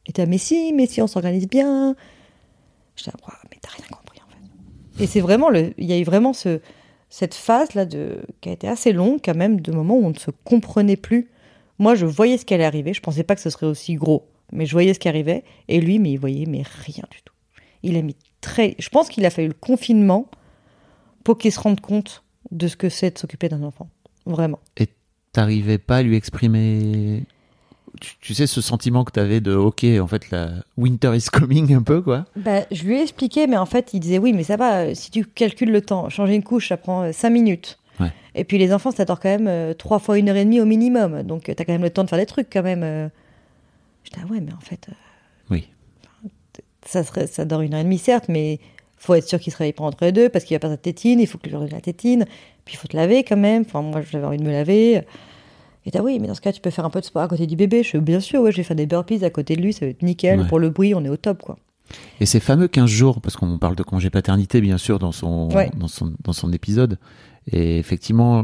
Et t'es mais si, mais si on s'organise bien. Je dis ah, mais t'as rien compris en fait. Et c'est vraiment le, il y a eu vraiment ce, cette phase là de qui a été assez longue quand même de moments où on ne se comprenait plus. Moi je voyais ce qui allait arriver. Je pensais pas que ce serait aussi gros, mais je voyais ce qui arrivait. Et lui, mais il voyait mais rien du tout. Il a mis très. Je pense qu'il a fallu le confinement pour qu'il se rende compte de ce que c'est de s'occuper d'un enfant. Vraiment. Et t'arrivais pas à lui exprimer. Tu, tu sais, ce sentiment que t'avais de OK, en fait, la winter is coming un peu, quoi? Bah, je lui ai expliqué, mais en fait, il disait oui, mais ça va, euh, si tu calcules le temps, changer une couche, ça prend 5 minutes. Ouais. Et puis les enfants, ça dure quand même euh, trois fois une heure et demie au minimum. Donc, tu as quand même le temps de faire des trucs quand même. euh. Je dis, ah ouais, mais en fait, euh, Oui. ça, serait, ça dure une heure et demie, certes, mais faut être sûr qu'il se réveille pas entre les deux parce qu'il va pas sa tétine, il faut que lui donne la tétine, puis il faut te laver quand même. Enfin, moi, j'avais envie de me laver. Et t'as oui, mais dans ce cas, tu peux faire un peu de sport à côté du bébé. Je fais, bien sûr, ouais, je vais faire des burpees à côté de lui, ça va être nickel. Ouais. Pour le bruit, on est au top, quoi. Et ces fameux 15 jours, parce qu'on parle de congé paternité, bien sûr, dans son, Ouais. dans son, dans son épisode. Et effectivement,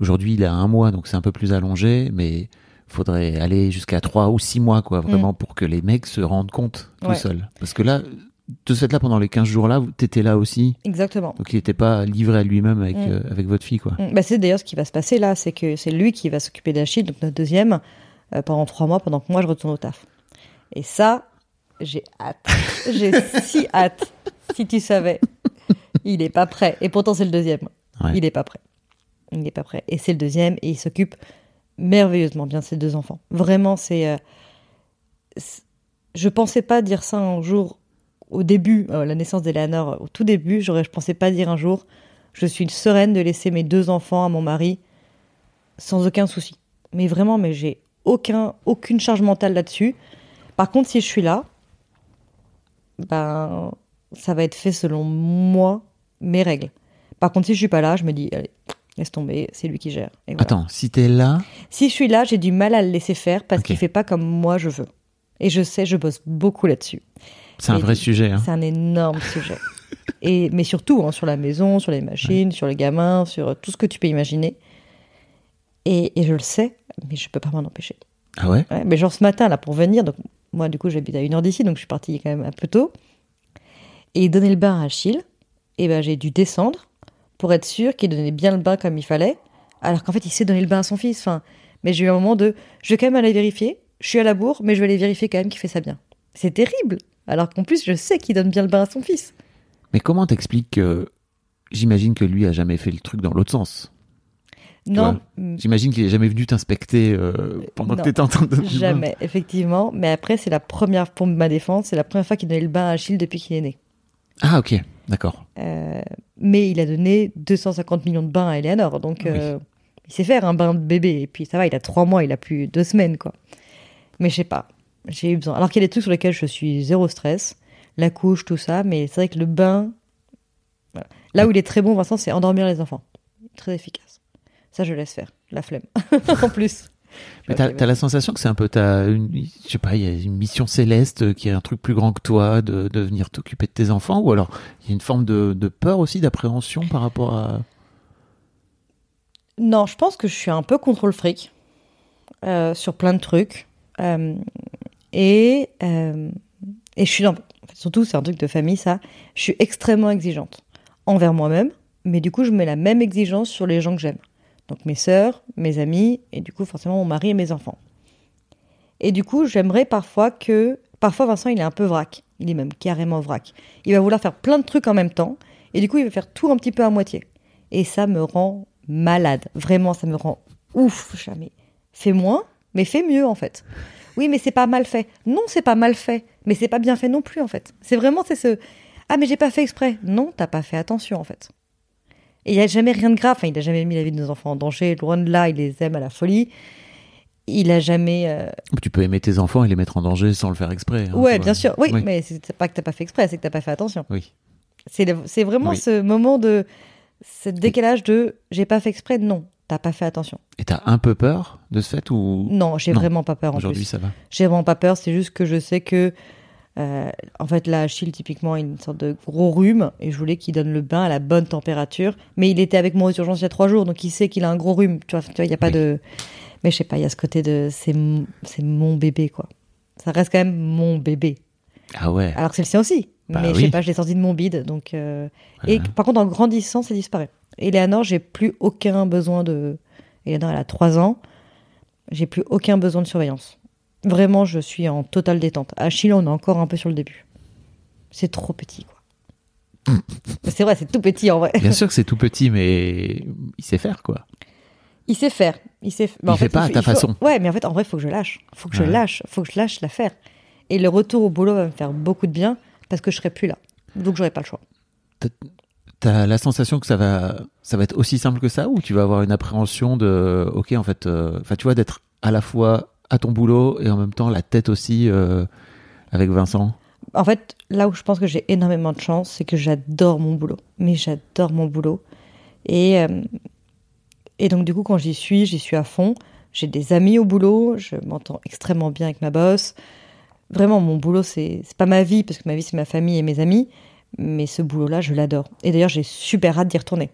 aujourd'hui, il a un mois, donc c'est un peu plus allongé, mais faudrait aller jusqu'à 3 ou 6 mois, quoi, vraiment, pour que les mecs se rendent compte tout Mm. Ouais. seuls. Parce que là, de ce fait-là, pendant les 15 jours-là, vous- t'étais là aussi. Exactement. Donc il n'était pas livré à lui-même avec, Mm. euh, avec votre fille, quoi. Mm, Bah, c'est d'ailleurs ce qui va se passer là, c'est que c'est lui qui va s'occuper d'Achille, donc notre deuxième, euh, pendant trois mois, pendant que moi je retourne au taf. Et ça, j'ai hâte. j'ai si hâte, si tu savais. Il est pas prêt. Et pourtant c'est le deuxième. Ouais. Il est pas prêt. Il n'est pas prêt. Et c'est le deuxième, et il s'occupe merveilleusement bien de ses deux enfants. Vraiment, c'est. euh, je pensais pas dire ça un jour au début, euh, la naissance d'Eleanor, au tout début, j'aurais, je pensais pas dire un jour, je suis sereine de laisser mes deux enfants à mon mari sans aucun souci. Mais vraiment, mais j'ai aucun, aucune charge mentale là-dessus. Par contre, si je suis là, ben, ça va être fait selon moi, mes règles. Par contre, si je suis pas là, je me dis, allez, laisse tomber, c'est lui qui gère. Et voilà. Attends, si t'es là, Si je suis là, j'ai du mal à le laisser faire parce Ok. qu'il fait pas comme moi je veux. Et je sais, je bosse beaucoup là-dessus. C'est un vrai sujet. Hein. C'est un énorme sujet. Et, mais surtout, hein, sur la maison, sur les machines, sur les gamins, sur tout ce que tu peux imaginer. Et, et je le sais, mais je peux pas m'en empêcher. Ah ouais? Ouais, mais genre ce matin, là, pour venir, donc moi, du coup, j'habite à une heure d'ici, donc je suis partie quand même un peu tôt. Et donner le bain à Achille, et ben j'ai dû descendre pour être sûr qu'il donnait bien le bain comme il fallait, alors qu'en fait, il sait donner le bain à son fils. Enfin, mais j'ai eu un moment de, je vais quand même aller vérifier, je suis à la bourre, mais je vais aller vérifier quand même qu'il fait ça bien. C'est terrible, alors qu'en plus, je sais qu'il donne bien le bain à son fils. Mais comment t'expliques que j'imagine que lui a jamais fait le truc dans l'autre sens? Non, J'imagine qu'il est jamais venu t'inspecter euh, pendant que Non, t'étais en train de. jamais, effectivement. Mais après, c'est la première, pour ma défense, c'est la première fois qu'il donnait le bain à Achille depuis qu'il est né. Ah ok, d'accord. Euh, mais il a donné 250 millions de bains à Eleanor, donc euh, il sait faire un bain de bébé. Et puis ça va, il a trois mois, il a plus deux semaines, quoi. Mais je sais pas, j'ai eu besoin. Alors qu'il y a des trucs sur lesquels je suis zéro stress, la couche, tout ça, mais c'est vrai que le bain, voilà. là où il est très bon, Vincent, c'est endormir les enfants. Très efficace. Ça, je laisse faire. La flemme. en plus. Mais t'as t'as la sensation que c'est un peu ta, une- je sais pas, il y a une mission céleste qui est un truc plus grand que toi, de, de venir t'occuper de tes enfants, ou alors il y a une forme de, de peur aussi, d'appréhension par rapport à? Non, je pense que je suis un peu contrôle fric euh, sur plein de trucs. Euh, et, euh, et je suis dans, surtout, c'est un truc de famille, ça. Je suis extrêmement exigeante envers moi-même, mais du coup, je mets la même exigence sur les gens que j'aime. Donc mes sœurs, mes amis, et du coup, forcément, mon mari et mes enfants. Et du coup, j'aimerais parfois que. Parfois, Vincent, il est un peu vrac. Il est même carrément vrac. Il va vouloir faire plein de trucs en même temps, et du coup, il va faire tout un petit peu à moitié. Et ça me rend malade. Vraiment, ça me rend ouf. Jamais. Fais moins, mais fais mieux, en fait. Oui, mais c'est pas mal fait. Non, c'est pas mal fait, mais c'est pas bien fait non plus, en fait. C'est vraiment, c'est ce. Ah, mais j'ai pas fait exprès. Non, t'as pas fait attention, en fait. Et il n'y a jamais rien de grave. Enfin, il n'a jamais mis la vie de nos enfants en danger. Loin de là, il les aime à la folie. il a jamais. euh, Tu peux aimer tes enfants et les mettre en danger sans le faire exprès. hein, Ouais, bien sûr. Oui, mais c'est pas que t'as pas fait exprès, c'est que t'as pas fait attention. Oui. C'est vraiment Oui. ce moment de. Ce décalage de j'ai pas fait exprès, non, t'as pas fait attention. Et t'as un peu peur de ce fait ou Non, j'ai vraiment pas peur en aujourd'hui ça va J'ai vraiment pas peur, c'est juste que je sais que. euh, en fait, là, Achille, typiquement, a une sorte de gros rhume et je voulais qu'il donne le bain à la bonne température. Mais il était avec moi aux urgences il y a trois jours, donc il sait qu'il a un gros rhume. Tu vois, il n'y a pas Oui. de. Mais je sais pas, il y a ce côté de. C'est mon- bébé, quoi. Ça reste quand même mon bébé. Ah ouais. Alors que c'est le sien aussi. Bah mais je oui. sais pas, je l'ai sorti de mon bide. Donc, euh, Et par contre, en grandissant, ça disparaît. Eleanor, j'ai plus aucun besoin de. Eleanor, elle a 3 ans. J'ai plus aucun besoin de surveillance. Vraiment, je suis en totale détente. Achille, on est encore un peu sur le début. C'est trop petit, quoi. c'est vrai, c'est tout petit en vrai. Bien sûr que c'est tout petit, mais il sait faire quoi. Il sait faire. Il sait. bah, Il en fait pas à ta faut- façon. Ouais, mais en fait, en vrai, il faut que je lâche. faut que je lâche. faut que je lâche la faire. Et le retour au boulot va me faire beaucoup de bien parce que je serai plus là. Donc, j'aurai pas le choix. T'as la sensation que ça va, ça va être aussi simple que ça ou tu vas avoir une appréhension de, ok, en fait, euh, enfin, tu vois, d'être à la fois à ton boulot et en même temps la tête aussi euh, avec Vincent? En fait, là où je pense que j'ai énormément de chance, c'est que j'adore mon boulot. Mais j'adore mon boulot. Et, euh, et donc, du coup, quand j'y suis, j'y suis à fond. J'ai des amis au boulot, je m'entends extrêmement bien avec ma boss. Vraiment, mon boulot, c'est pas ma vie, parce que ma vie, c'est ma famille et mes amis. Mais ce boulot-là, je l'adore. Et d'ailleurs, j'ai super hâte d'y retourner.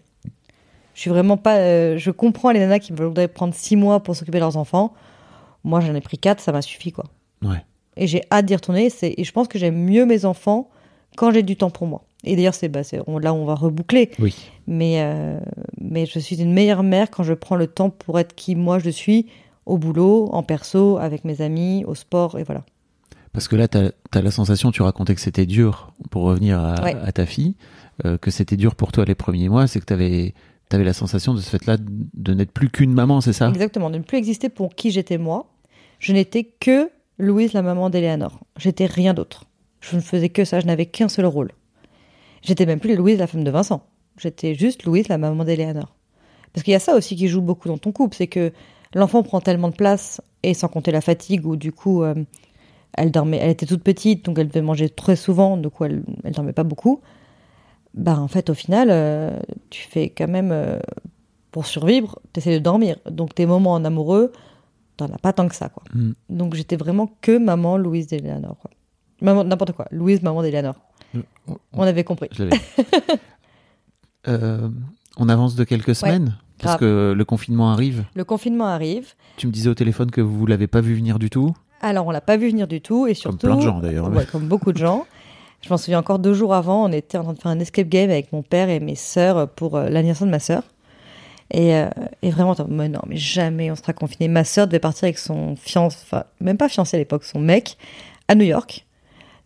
Je suis vraiment pas. euh, je comprends les nanas qui voudraient prendre six mois pour s'occuper de leurs enfants. Moi, j'en ai pris quatre, ça m'a suffi, quoi Ouais. et j'ai hâte d'y retourner. Et je pense que j'aime mieux mes enfants quand j'ai du temps pour moi. Et d'ailleurs, c'est bah, là où on va reboucler. Oui. Mais, euh, mais je suis une meilleure mère quand je prends le temps pour être qui moi je suis, au boulot, en perso, avec mes amis, au sport, et voilà. Parce que là, tu as, la sensation, tu racontais que c'était dur, pour revenir à, Ouais. à ta fille, euh, que c'était dur pour toi les premiers mois, c'est que tu avais, la sensation de ce fait-là de n'être plus qu'une maman, c'est ça? Exactement, de ne plus exister pour qui j'étais moi. Je n'étais que Louise, la maman d'Eléanor. J'étais rien d'autre. Je ne faisais que ça, je n'avais qu'un seul rôle. J'étais même plus Louise, la femme de Vincent. J'étais juste Louise, la maman d'Eléanor. Parce qu'il y a ça aussi qui joue beaucoup dans ton couple, c'est que l'enfant prend tellement de place, et sans compter la fatigue, où du coup, euh, elle dormait, elle était toute petite, donc elle devait manger très souvent, du coup, elle, elle dormait pas beaucoup. Bah, en fait, au final, euh, tu fais quand même, euh, pour survivre, tu essaies de dormir. Donc, tes moments en amoureux, t'en as pas tant que ça, quoi. Mm. Donc, j'étais vraiment que maman Louise d'Eléanor, quoi. Maman, n'importe quoi. Louise, maman d'Eléanor. On avait compris. Je. Euh, on avance de quelques semaines parce que le confinement arrive. Le confinement arrive. Tu me disais au téléphone que vous l'avez pas vu venir du tout. Alors, on l'a pas vu venir du tout, et surtout. plein de gens, d'ailleurs. Ouais, comme beaucoup de gens. Je m'en souviens encore deux jours avant, on était en train de faire un escape game avec mon père et mes sœurs pour euh, l'anniversaire de ma sœur. Et, euh, et vraiment, mais non, mais jamais on sera confiné. Ma sœur devait partir avec son fiancé, enfin, même pas fiancé à l'époque, son mec, à New York.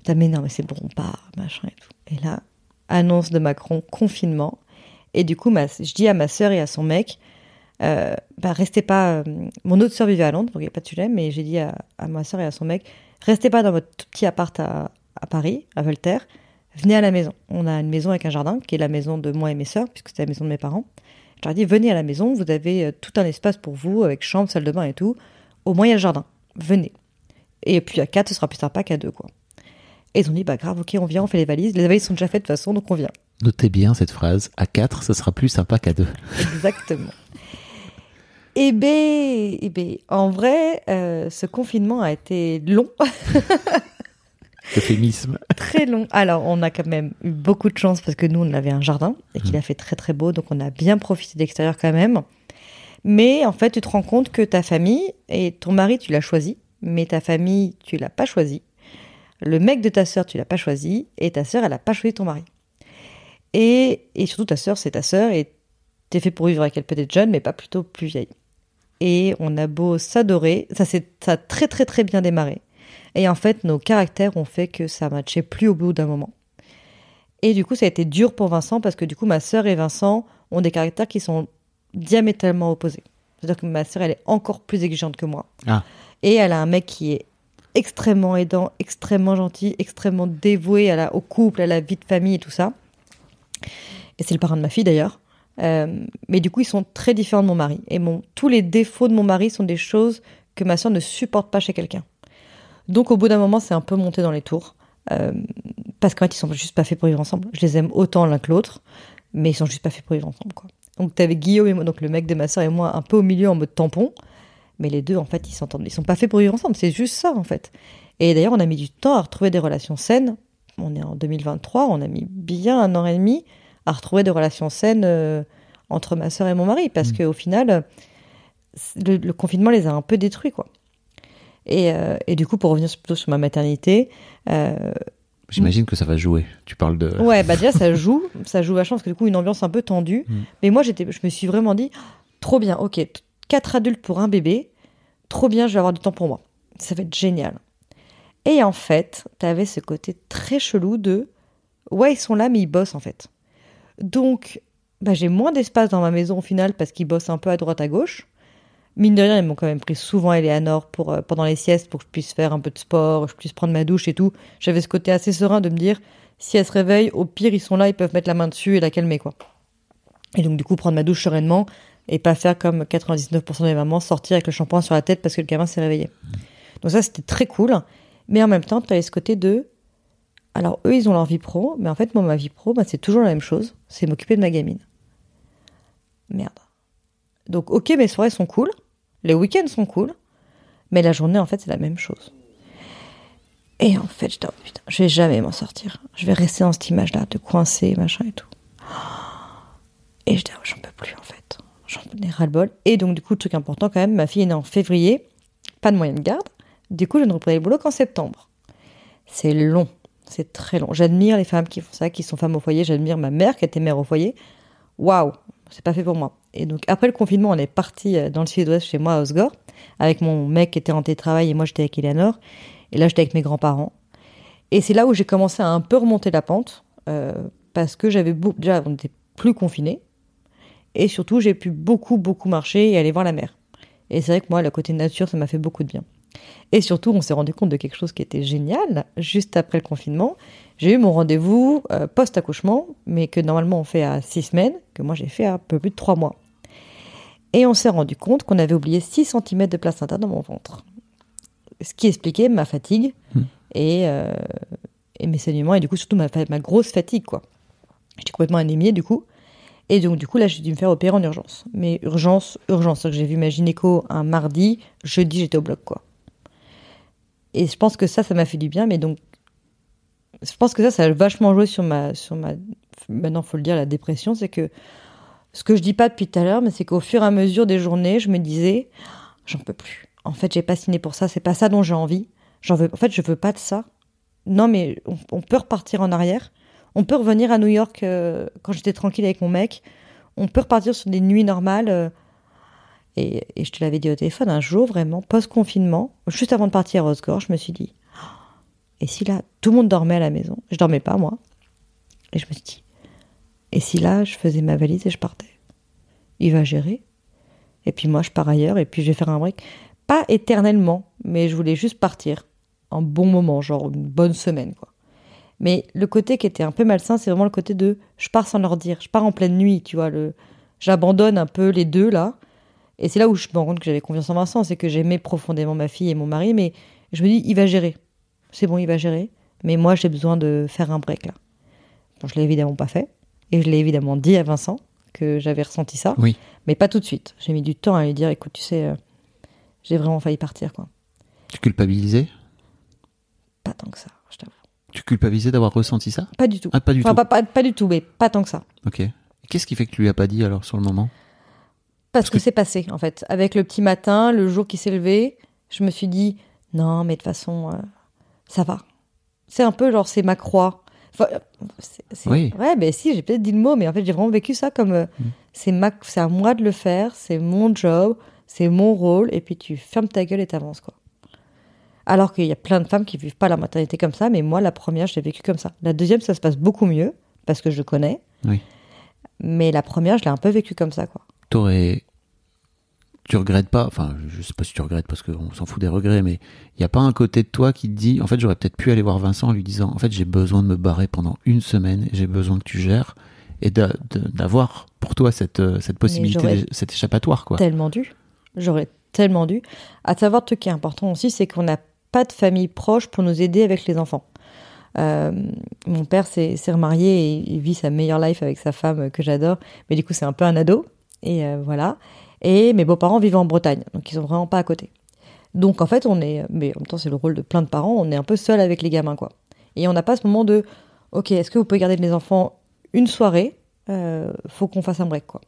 T'as, mais non, mais c'est bon, on part, machin et tout. Et là, annonce de Macron, confinement. Et du coup, ma, je dis à ma sœur et à son mec, euh, bah, restez pas. euh, mon autre sœur vivait à Londres, donc il n'y a pas de sujet, mais j'ai dit à, à ma sœur et à son mec, restez pas dans votre tout petit appart à, à Paris, à Voltaire, venez à la maison. On a une maison avec un jardin, qui est la maison de moi et mes sœurs, puisque c'était la maison de mes parents. Je leur ai dit, venez à la maison, vous avez euh, tout un espace pour vous, avec chambre, salle de bain et tout. Au moins, il y a le jardin. Venez. Et puis à quatre, ce sera plus sympa qu'à deux, quoi. Et ils ont dit, bah grave, ok, on vient, on fait les valises. Les valises sont déjà faites de toute façon, donc on vient. Notez bien cette phrase. À 4, ce sera plus sympa qu'à 2. Exactement. Eh ben, eh ben, en vrai, euh, ce confinement a été long, Euphémisme. très long. Alors, on a quand même eu beaucoup de chance parce que nous, on avait un jardin et qu'il a fait très très beau, donc on a bien profité de l'extérieur quand même. Mais en fait, tu te rends compte que ta famille et ton mari, tu l'as choisi, mais ta famille, tu l'as pas choisi. Le mec de ta sœur, tu l'as pas choisi, et ta sœur, elle a pas choisi ton mari. Et, et surtout, ta sœur, c'est ta sœur, et t'es fait pour vivre avec elle peut-être jeune, mais pas plutôt plus vieille. Et on a beau s'adorer, ça, s'est- ça a très très très bien démarré. Et en fait, nos caractères ont fait que ça matchait plus au bout d'un moment. Et du coup, ça a été dur pour Vincent parce que du coup, ma sœur et Vincent ont des caractères qui sont diamétralement opposés. C'est-à-dire que ma sœur, elle est encore plus exigeante que moi. Ah. Et elle a un mec qui est extrêmement aidant, extrêmement gentil, extrêmement dévoué à la, au couple, à la vie de famille et tout ça. Et c'est le parrain de ma fille d'ailleurs. Euh, mais du coup, ils sont très différents de mon mari. Et mon, tous les défauts de mon mari sont des choses que ma soeur ne supporte pas chez quelqu'un. Donc au bout d'un moment, c'est un peu monté dans les tours. Euh, parce qu'en fait, ils sont juste pas faits pour vivre ensemble. Je les aime autant l'un que l'autre, mais ils sont juste pas faits pour vivre ensemble. Quoi. Donc t'avais Guillaume et moi, donc le mec de ma soeur et moi, un peu au milieu en mode tampon. Mais les deux, en fait, ils s'entendent. Ils sont pas faits pour vivre ensemble. C'est juste ça, en fait. Et d'ailleurs, on a mis du temps à retrouver des relations saines. On est en 2023, on a mis bien un an et demi à retrouver des relations saines euh, entre ma soeur et mon mari, parce qu'au final, le, le confinement les a un peu détruits, quoi. Et, euh, et du coup, pour revenir plutôt sur ma maternité, euh, J'imagine que ça va jouer. Tu parles de. Ouais, bah déjà ça joue, ça joue vachement parce que du coup une ambiance un peu tendue. Mm. Mais moi j'étais, je me suis vraiment dit, trop bien, ok, quatre adultes pour un bébé, trop bien, je vais avoir du temps pour moi. Ça va être génial. Et en fait, t'avais ce côté très chelou de, ouais ils sont là mais ils bossent en fait. Donc, bah, j'ai moins d'espace dans ma maison au final parce qu'ils bossent un peu à droite à gauche. Mine de rien, ils m'ont quand même pris souvent Eleanor pour, euh, pendant les siestes pour que je puisse faire un peu de sport, je puisse prendre ma douche et tout. J'avais ce côté assez serein de me dire, si elle se réveille, au pire, ils sont là, ils peuvent mettre la main dessus et la calmer, quoi. Et donc, du coup, prendre ma douche sereinement et pas faire comme 99% des mamans, sortir avec le shampoing sur la tête parce que le gamin s'est réveillé. Donc ça, c'était très cool. Mais en même temps, tu avais ce côté de... Alors, eux, ils ont leur vie pro, mais en fait, moi, ma vie pro, bah, c'est toujours la même chose. C'est m'occuper de ma gamine. Merde. Donc, ok, mes soirées sont cool. Les week-ends sont cool. Mais la journée, en fait, c'est la même chose. Et en fait, j'étais, oh, putain, je vais jamais m'en sortir. Je vais rester dans cette image-là, de coincer, machin et tout. Et je dis, j'en peux plus, en fait. J'en ai ras-le-bol. Et donc, du coup, le truc important quand même, ma fille est née en février. Pas de moyen de garde. Du coup, je ne reprenais le boulot qu'en septembre. C'est long. C'est très long. J'admire les femmes qui font ça, qui sont femmes au foyer. J'admire ma mère qui était mère au foyer. Waouh, c'est pas fait pour moi. Et donc, après le confinement, on est parti euh, dans le sud-ouest chez moi à Osgore, avec mon mec qui était en télétravail et moi j'étais avec Eleanor. Et là, j'étais avec mes grands-parents. Et c'est là où j'ai commencé à un peu remonter la pente, euh, parce que j'avais déjà, on n'était plus confinés. Et surtout, j'ai pu beaucoup, beaucoup marcher et aller voir la mer. Et c'est vrai que moi, le côté nature, ça m'a fait beaucoup de bien. Et surtout, on s'est rendu compte de quelque chose qui était génial. Juste après le confinement, j'ai eu mon rendez-vous euh, post-accouchement, mais que normalement on fait à six semaines, que moi j'ai fait à un peu plus de trois mois. Et on s'est rendu compte qu'on avait oublié 6 cm de placenta dans mon ventre. Ce qui expliquait ma fatigue et, euh, et mes saignements, et du coup surtout ma, ma grosse fatigue, quoi. J'étais complètement anémiée, du coup. Et donc, du coup, là, j'ai dû me faire opérer en urgence. Mais urgence, urgence. J'ai vu ma gynéco un mardi, jeudi, j'étais au bloc, quoi. Et je pense que ça, ça m'a fait du bien, mais donc, je pense que ça, ça a vachement joué sur ma, sur ma, maintenant, faut le dire, la dépression, c'est que, ce que je dis pas depuis tout à l'heure, mais c'est qu'au fur et à mesure des journées, je me disais, j'en peux plus. En fait, j'ai pas signé pour ça, c'est pas ça dont j'ai envie. J'en veux, en fait, je veux pas de ça. Non, mais on, peut repartir en arrière. On peut revenir à New York euh, quand j'étais tranquille avec mon mec. On peut repartir sur des nuits normales. Et, et je te l'avais dit au téléphone, un jour, vraiment, post-confinement, juste avant de partir à Osgore, je me suis dit, Oh, et si là, tout le monde dormait à la maison? Je dormais pas, moi. Et je me suis dit, et si là, je faisais ma valise et je partais? Il va gérer. Et puis moi, je pars ailleurs et puis je vais faire un break. Pas éternellement, mais je voulais juste partir. Un bon moment, genre une bonne semaine, quoi. Mais le côté qui était un peu malsain, c'est vraiment le côté de je pars sans leur dire. Je pars en pleine nuit, tu vois. Le... J'abandonne un peu les deux, là. Et c'est là où je me rends compte que j'avais confiance en Vincent. C'est que j'aimais profondément ma fille et mon mari, mais je me dis, il va gérer. C'est bon, il va gérer. Mais moi, j'ai besoin de faire un break, là. Bon, je l'ai évidemment pas fait. Et je l'ai évidemment dit à Vincent que j'avais ressenti ça. Oui. Mais pas tout de suite. J'ai mis du temps à lui dire, écoute, tu sais, euh, j'ai vraiment failli partir, quoi. Tu culpabilisais? Pas tant que ça, je t'avoue. Tu culpabilisais d'avoir ressenti ça? Pas du tout. Ah, pas du Enfin, tout. Pas, pas, pas du tout, mais pas tant que ça. Ok. Qu'est-ce qui fait que tu lui as pas dit alors sur le moment? Parce que, c'est passé, en fait. Avec le petit matin, le jour qui s'est levé, je me suis dit, non, mais de toute façon, euh, ça va. C'est un peu genre, c'est ma croix. Enfin, Oui. Ouais, mais si, j'ai peut-être dit le mot, mais en fait, j'ai vraiment vécu ça comme, euh, c'est ma, c'est à moi de le faire, c'est mon job, c'est mon rôle, et puis tu fermes ta gueule et t'avances, quoi. Alors qu'il y a plein de femmes qui vivent pas la maternité comme ça, mais moi, la première, je l'ai vécue comme ça. La deuxième, ça se passe beaucoup mieux, parce que je connais. Oui. Mais la première, je l'ai un peu vécue comme ça, quoi. T'aurais. Tu regrettes pas, enfin, je sais pas si tu regrettes parce qu'on s'en fout des regrets, mais il n'y a pas un côté de toi qui te dit, en fait, j'aurais peut-être pu aller voir Vincent en lui disant, en fait, j'ai besoin de me barrer pendant une semaine, j'ai besoin que tu gères, et d'avoir pour toi cette, euh, cette possibilité, cet échappatoire, quoi. tellement dû. J'aurais tellement dû. À savoir, truc qui est important aussi, c'est qu'on n'a pas de famille proche pour nous aider avec les enfants. Euh, mon père s'est remarié et il vit sa meilleure life avec sa femme que j'adore, mais du coup c'est un peu un ado et euh, voilà. Et mes beaux-parents vivent en Bretagne, donc ils sont vraiment pas à côté. Donc en fait on est, mais en même temps c'est le rôle de plein de parents, on est un peu seul avec les gamins quoi. Et on n'a pas ce moment de, ok est-ce que vous pouvez garder les enfants une soirée, euh, faut qu'on fasse un break quoi.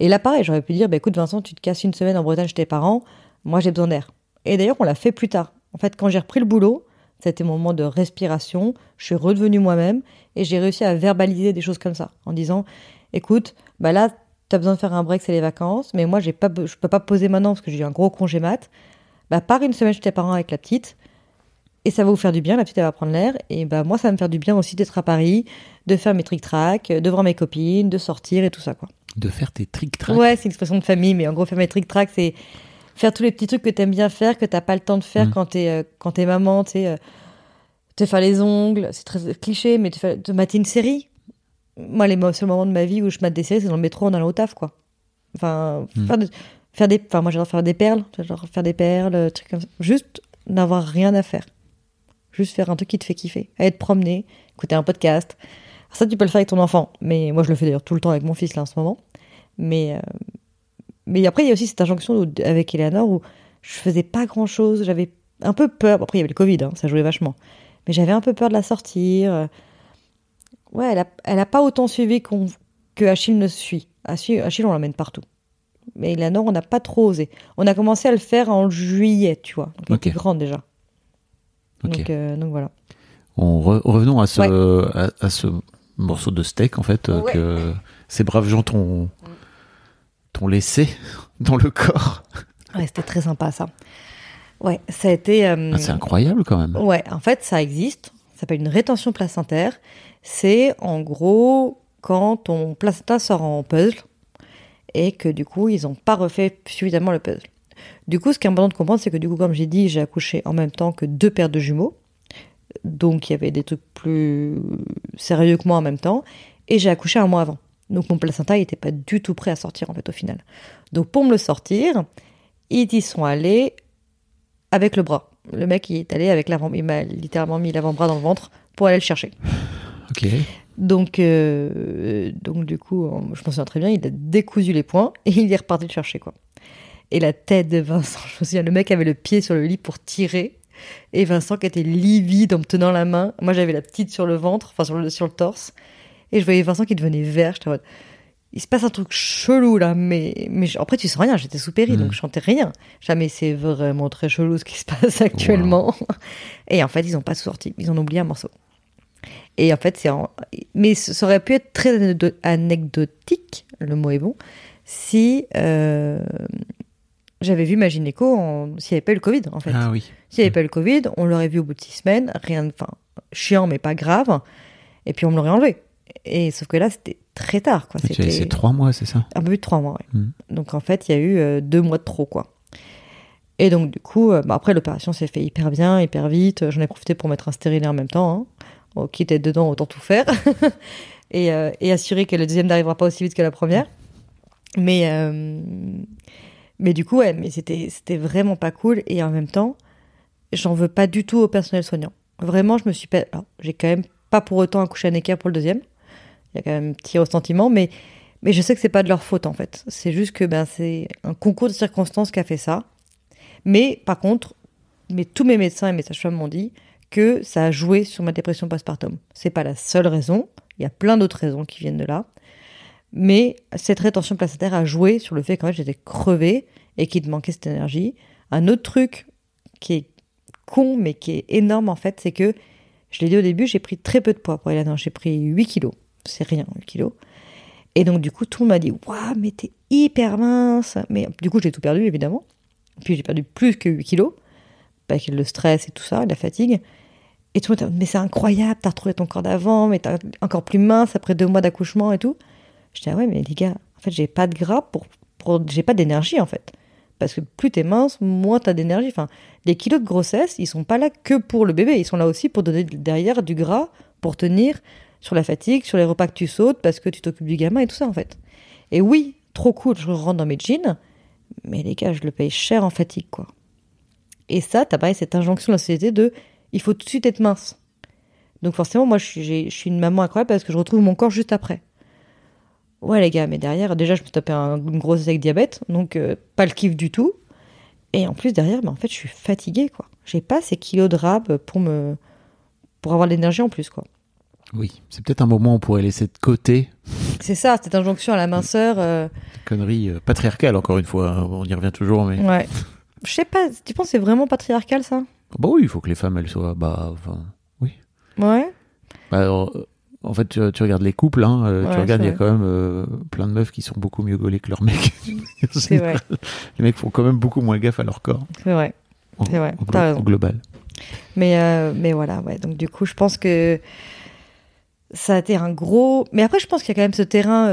Et là pareil j'aurais pu dire, bah écoute Vincent tu te casses une semaine en Bretagne chez tes parents, moi j'ai besoin d'air. Et d'ailleurs on l'a fait plus tard. En fait quand j'ai repris le boulot c'était mon moment de respiration. Je suis redevenue moi-même et j'ai réussi à verbaliser des choses comme ça en disant écoute, bah là, tu as besoin de faire un break, c'est les vacances, mais moi, j'ai pas, je peux pas poser maintenant parce que j'ai eu un gros congé mat. Bah, pars une semaine chez tes parents avec la petite et ça va vous faire du bien. La petite, elle va prendre l'air et bah, moi, ça va me faire du bien aussi d'être à Paris, de faire mes trick-track, de voir mes copines, de sortir et tout ça, quoi. De faire tes trick-track. Ouais, c'est une expression de famille, mais en gros, faire mes trick-track, c'est faire tous les petits trucs que t'aimes bien faire, que t'as pas le temps de faire Mm. quand t'es euh, quand t'es maman, tu sais, euh, te faire les ongles, c'est très cliché, mais te, faire, te mater une série. Moi, les seuls moments de ma vie où je mate des séries, c'est dans le métro en allant au taf, quoi. Enfin, Mm. faire, de- faire des, enfin, moi, j'adore faire des perles, j'adore faire des perles, euh, trucs comme ça. Juste n'avoir rien à faire. Juste faire un truc qui te fait kiffer. Aller te promener, écouter un podcast. Ça, tu peux le faire avec ton enfant. Mais moi, je le fais d'ailleurs tout le temps avec mon fils, là, en ce moment. Mais, euh, mais après, il y a aussi cette injonction où- avec Eleanor où je faisais pas grand chose. J'avais un peu peur. Après, il y avait le Covid, hein, ça jouait vachement. Mais j'avais un peu peur de la sortir. Ouais, elle a, elle a pas autant suivi qu'on, que Achille ne suit. Achille, Achille, on l'emmène partout. Mais Eleanor, on n'a pas trop osé. On a commencé à le faire en juillet, tu vois. Donc, elle Ok. était grande déjà. Donc, euh, donc voilà. On re- revenons à ce, Ouais. à, à ce morceau de steak, en fait, euh, Ouais. que ces braves gens t'ont t'ont laissé dans le corps. Ouais, c'était très sympa ça. Ouais, ça a été. euh, Ah, c'est incroyable, quand même. Ouais, en fait, ça existe. Ça s'appelle une rétention placentaire. C'est en gros quand ton placenta sort en puzzle et que du coup, ils n'ont pas refait suffisamment le puzzle. Du coup, ce qui est important de comprendre, c'est que du coup, comme j'ai dit, j'ai accouché en même temps que deux paires de jumeaux. Donc, il y avait des trucs plus sérieux que moi en même temps. Et j'ai accouché un mois avant. Donc, mon placenta n'était pas du tout prêt à sortir, en fait, au final. Donc, pour me le sortir, ils y sont allés avec le bras. Le mec, il est allé avec l'avant, il m'a littéralement mis l'avant-bras dans le ventre pour aller le chercher. Ok. Donc, euh, donc du coup, je m'en souviens très bien, il a décousu les poings et il est reparti le chercher, quoi. Et la tête de Vincent, je me souviens, le mec avait le pied sur le lit pour tirer. Et Vincent qui était livide en me tenant la main. Moi, j'avais la petite sur le ventre, enfin sur le, sur le torse. Et je voyais Vincent qui devenait vert. J'étais en mode, il se passe un truc chelou là, mais, mais je- après tu sens rien, j'étais sous péri, Mhm. donc je sentais rien. Jamais c'est vraiment très chelou ce qui se passe actuellement. Et en fait, ils ont pas tout sorti, ils ont oublié un morceau. Et en fait, c'est en... mais ça aurait pu être très anecdo- anecdotique, le mot est bon, si euh, j'avais vu ma gynéco en... s'il n'y avait pas eu le Covid en fait. Ah oui. S'il n'y avait pas eu le Covid, on l'aurait vu au bout de six semaines, rien de, enfin, chiant mais pas grave, et puis on me l'aurait enlevé. Et sauf que là, c'était très tard, quoi. As C'était laissé trois mois, c'est ça? Un peu plus de trois mois, ouais. Mhm. Donc en fait, il y a eu euh, deux mois de trop, quoi. Et donc du coup, euh, bah, après l'opération s'est fait hyper bien, hyper vite. J'en ai profité pour mettre un stérilet en même temps. Hein. Bon, quitte dedans, autant tout faire. et, euh, et assurer que le deuxième n'arrivera pas aussi vite que la première. Mais, euh, mais du coup, ouais, mais c'était, c'était vraiment pas cool. Et en même temps, j'en veux pas du tout au personnel soignant. Vraiment, je me suis pas. alors, j'ai quand même pas pour autant accouché à Necker pour le deuxième. Il y a quand même un petit ressentiment, mais, mais je sais que c'est pas de leur faute en fait. C'est juste que ben, c'est un concours de circonstances qui a fait ça. Mais par contre, mais tous mes médecins et mes sages-femmes m'ont dit que ça a joué sur ma dépression postpartum. C'est pas la seule raison. Il y a plein d'autres raisons qui viennent de là. Mais cette rétention placentaire a joué sur le fait fait j'étais crevée et qu'il te manquait cette énergie. Un autre truc qui est con mais qui est énorme en fait, c'est que je l'ai dit au début, j'ai pris très peu de poids pour Hélène. J'ai pris 8 kilos. C'est rien, 8 kilos. Et donc, du coup, tout le monde m'a dit Waouh, mais t'es hyper mince. Mais du coup, j'ai tout perdu, évidemment. Puis, j'ai perdu plus que 8 kilos. Avec le stress et tout ça, la fatigue. Et tout le monde, mais c'est incroyable, t'as retrouvé ton corps d'avant, mais t'es encore plus mince après deux mois d'accouchement et tout. Je dis, ah ouais, mais les gars, en fait, j'ai pas de gras pour. pour j'ai pas d'énergie, en fait. Parce que plus t'es mince, moins t'as d'énergie. Enfin, les kilos de grossesse, ils sont pas là que pour le bébé. Ils sont là aussi pour donner derrière du gras, pour tenir sur la fatigue, sur les repas que tu sautes, parce que tu t'occupes du gamin et tout ça, en fait. Et oui, trop cool, je rentre dans mes jeans, Mais les gars, je le paye cher en fatigue, quoi. Et ça, t'as pareil cette injonction de la société de il faut tout de suite être mince. Donc forcément, moi, je suis, j'ai- je suis une maman incroyable parce que je retrouve mon corps juste après. Ouais, les gars, mais derrière, déjà, je me tapais un- une grosse avec diabète, donc euh, pas le kiff du tout. Et en plus, derrière, bah, en fait, je suis fatiguée, quoi. J'ai pas ces kilos de rab pour me pour avoir de l'énergie en plus, quoi. Oui, c'est peut-être un moment où on pourrait laisser de côté C'est ça, cette injonction à la minceur. euh, connerie euh, patriarcale, encore une fois. On y revient toujours, mais. Ouais. Je sais pas, tu penses que c'est vraiment patriarcal, ça? Bah oui, il faut que les femmes, elles soient. Bah, enfin, oui. Ouais. Bah, alors, euh, en fait, tu, tu regardes les couples, hein, euh, Ouais, tu regardes, il y a quand même euh, plein de meufs qui sont beaucoup mieux gaulées que leurs mecs. C'est vrai. Les mecs font quand même beaucoup moins gaffe à leur corps. C'est vrai. C'est vrai, glo- raison. au global. Mais, euh, mais voilà, ouais. Donc, du coup, je pense que ça a été un gros. Mais après, je pense qu'il y a quand même ce terrain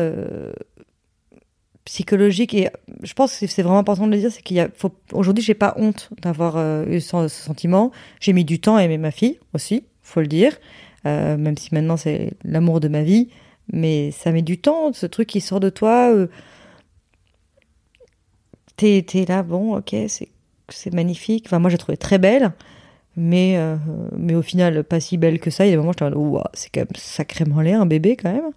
psychologique. Et je pense que c'est vraiment important de le dire c'est qu'il y a. Faut... Aujourd'hui, j'ai pas honte d'avoir euh, eu ce, sentiment. J'ai mis du temps à aimer ma fille aussi, faut le dire. Euh, même si maintenant, c'est l'amour de ma vie. Mais ça met du temps, ce truc qui sort de toi. euh, T'es t'es là, bon, ok, c'est c'est magnifique. Enfin, moi, j'ai trouvé très belle. Mais, euh, mais au final, pas si belle que ça. Il y a des moments où en mode, Ouah, c'est quand même sacrément laid, un bébé, quand même.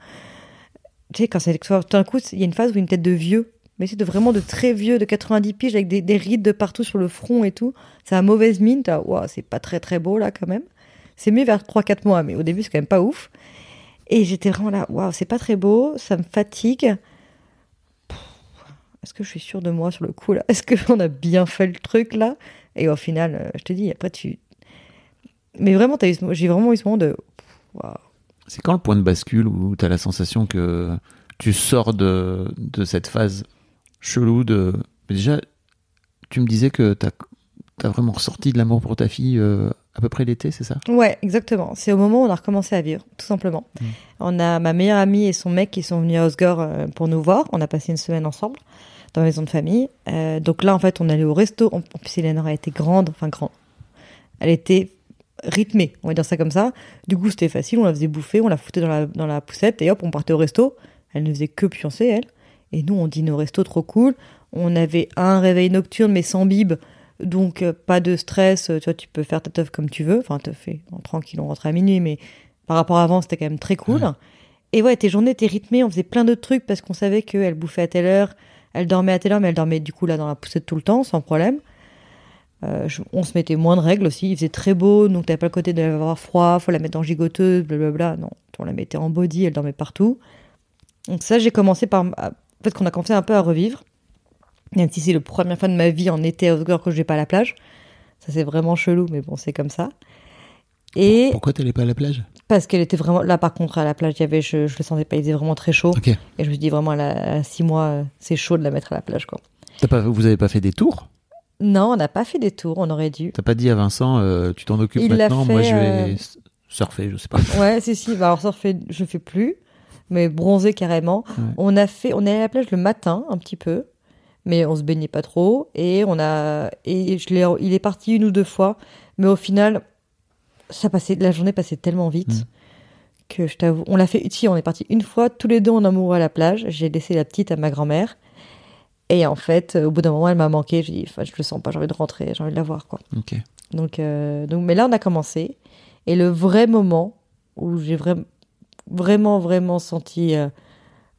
Tu sais, quand c'est tout d'un coup, il y a une phase où une tête de vieux, mais c'est de vraiment de très vieux, de 90 piges, avec des, des rides de partout sur le front et tout. C'est un mauvaise mine. T'as, Ouah, c'est pas très très beau, là, quand même. C'est mieux vers 3-4 mois, mais au début, c'est quand même pas ouf. Et j'étais vraiment là, waouh, c'est pas très beau, ça me fatigue. Est-ce que je suis sûre de moi sur le coup, là? Est-ce qu'on a bien fait le truc, là? Et au final, euh, je te dis, après, tu, mais vraiment, t'as eu j'ai vraiment eu ce moment de. C'est quand le point de bascule où tu as la sensation que tu sors de, de cette phase chelou de. Mais déjà, tu me disais que tu as, vraiment ressorti de l'amour pour ta fille euh, à peu près l'été, c'est ça? Ouais, exactement. C'est au moment où on a recommencé à vivre, tout simplement. On a ma meilleure amie et son mec qui sont venus à Osgore euh, pour nous voir. On a passé une semaine ensemble dans la maison de famille. Euh, donc là, en fait, on allait au resto. En en plus, Eleanor a été grande, enfin grande. Elle était rythmée, on va dire ça comme ça. Du coup, c'était facile. On la faisait bouffer, on la foutait dans la, dans la poussette et hop, on partait au resto. Elle ne faisait que pioncer, elle. Et nous, on dîne au resto, trop cool. On avait un réveil nocturne, mais sans bib. Donc, euh, pas de stress. euh, Tu vois, tu peux faire ta teuf comme tu veux. Enfin, teuf fait tranquille, on rentre à minuit, mais par rapport à avant, c'était quand même très cool. Et ouais, tes journées étaient rythmées. On faisait plein de trucs parce qu'on savait qu'elle bouffait à telle heure, elle dormait à telle heure, mais elle dormait du coup là dans la poussette tout le temps, sans problème. Euh, je- on se mettait moins de règles aussi. Il faisait très beau, donc t'avais pas le côté d'avoir froid, faut la mettre en gigoteuse, blablabla. Non, on la mettait en body, elle dormait partout. Donc ça, j'ai commencé par... à- En fait, qu'on a commencé un peu à revivre. Même si c'est la première fois de ma vie en été à Osgore que je vais pas à la plage. Ça, c'est vraiment chelou, mais bon, c'est comme ça. Et Pourquoi t'allais pas à la plage? Parce qu'elle était vraiment... Là, par contre, à la plage, il y avait... Je, je le sentais pas, il faisait vraiment très chaud. Et je me suis dit, vraiment, à, la- à six mois, euh, c'est chaud de la mettre à la plage, quoi. Pas, vous avez pas fait des tours? Non, on n'a pas fait des tours, on aurait dû. T'as pas dit à Vincent, euh, tu t'en occupes Il maintenant, moi je vais euh, surfer, je sais pas. Ouais, si, si. Bah, alors, surfer, je fais plus, mais bronzer carrément. Ouais. On a fait, on est allé à la plage le matin, un petit peu, mais on se baignait pas trop. Et on a, et je l'ai, il est parti une ou deux fois, mais au final, ça passait, la journée passait tellement vite. Mm. Que je t'avoue, on l'a fait, si, on est parti une fois, tous les deux en amoureux à la plage. J'ai laissé la petite à ma grand-mère. Et en fait, au bout d'un moment, elle m'a manqué. J'ai dit, je le sens pas, j'ai envie de rentrer, j'ai envie de la voir, quoi. Donc, euh, donc, mais là, on a commencé. Et le vrai moment où j'ai vraiment, vraiment, vraiment senti euh,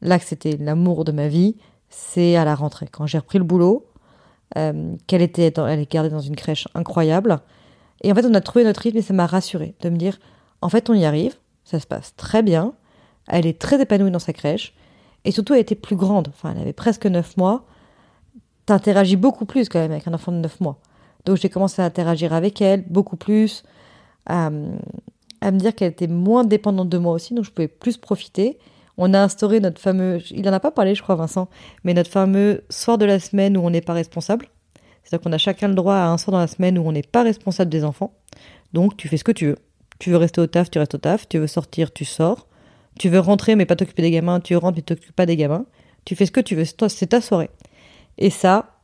là que c'était l'amour de ma vie, c'est à la rentrée. Quand j'ai repris le boulot, euh, qu'elle était, dans- elle est gardée dans une crèche incroyable. Et en fait, on a trouvé notre rythme et ça m'a rassurée de me dire, en fait, on y arrive, ça se passe très bien. Elle est très épanouie dans sa crèche. Et surtout, elle était plus grande. Enfin, elle avait presque 9 mois. T'interagis beaucoup plus quand même avec un enfant de 9 mois. Donc j'ai commencé à interagir avec elle beaucoup plus, à, me dire qu'elle était moins dépendante de moi aussi, donc je pouvais plus profiter. On a instauré notre fameux, il en a pas parlé je crois Vincent, mais notre fameux soir de la semaine où on n'est pas responsable. C'est-à-dire qu'on a chacun le droit à un soir dans la semaine où on n'est pas responsable des enfants. Donc tu fais ce que tu veux. Tu veux rester au taf, tu restes au taf. Tu veux sortir, tu sors. Tu veux rentrer mais pas t'occuper des gamins, tu rentres mais t'occupes pas des gamins. Tu fais ce que tu veux, c'est ta soirée. Et ça,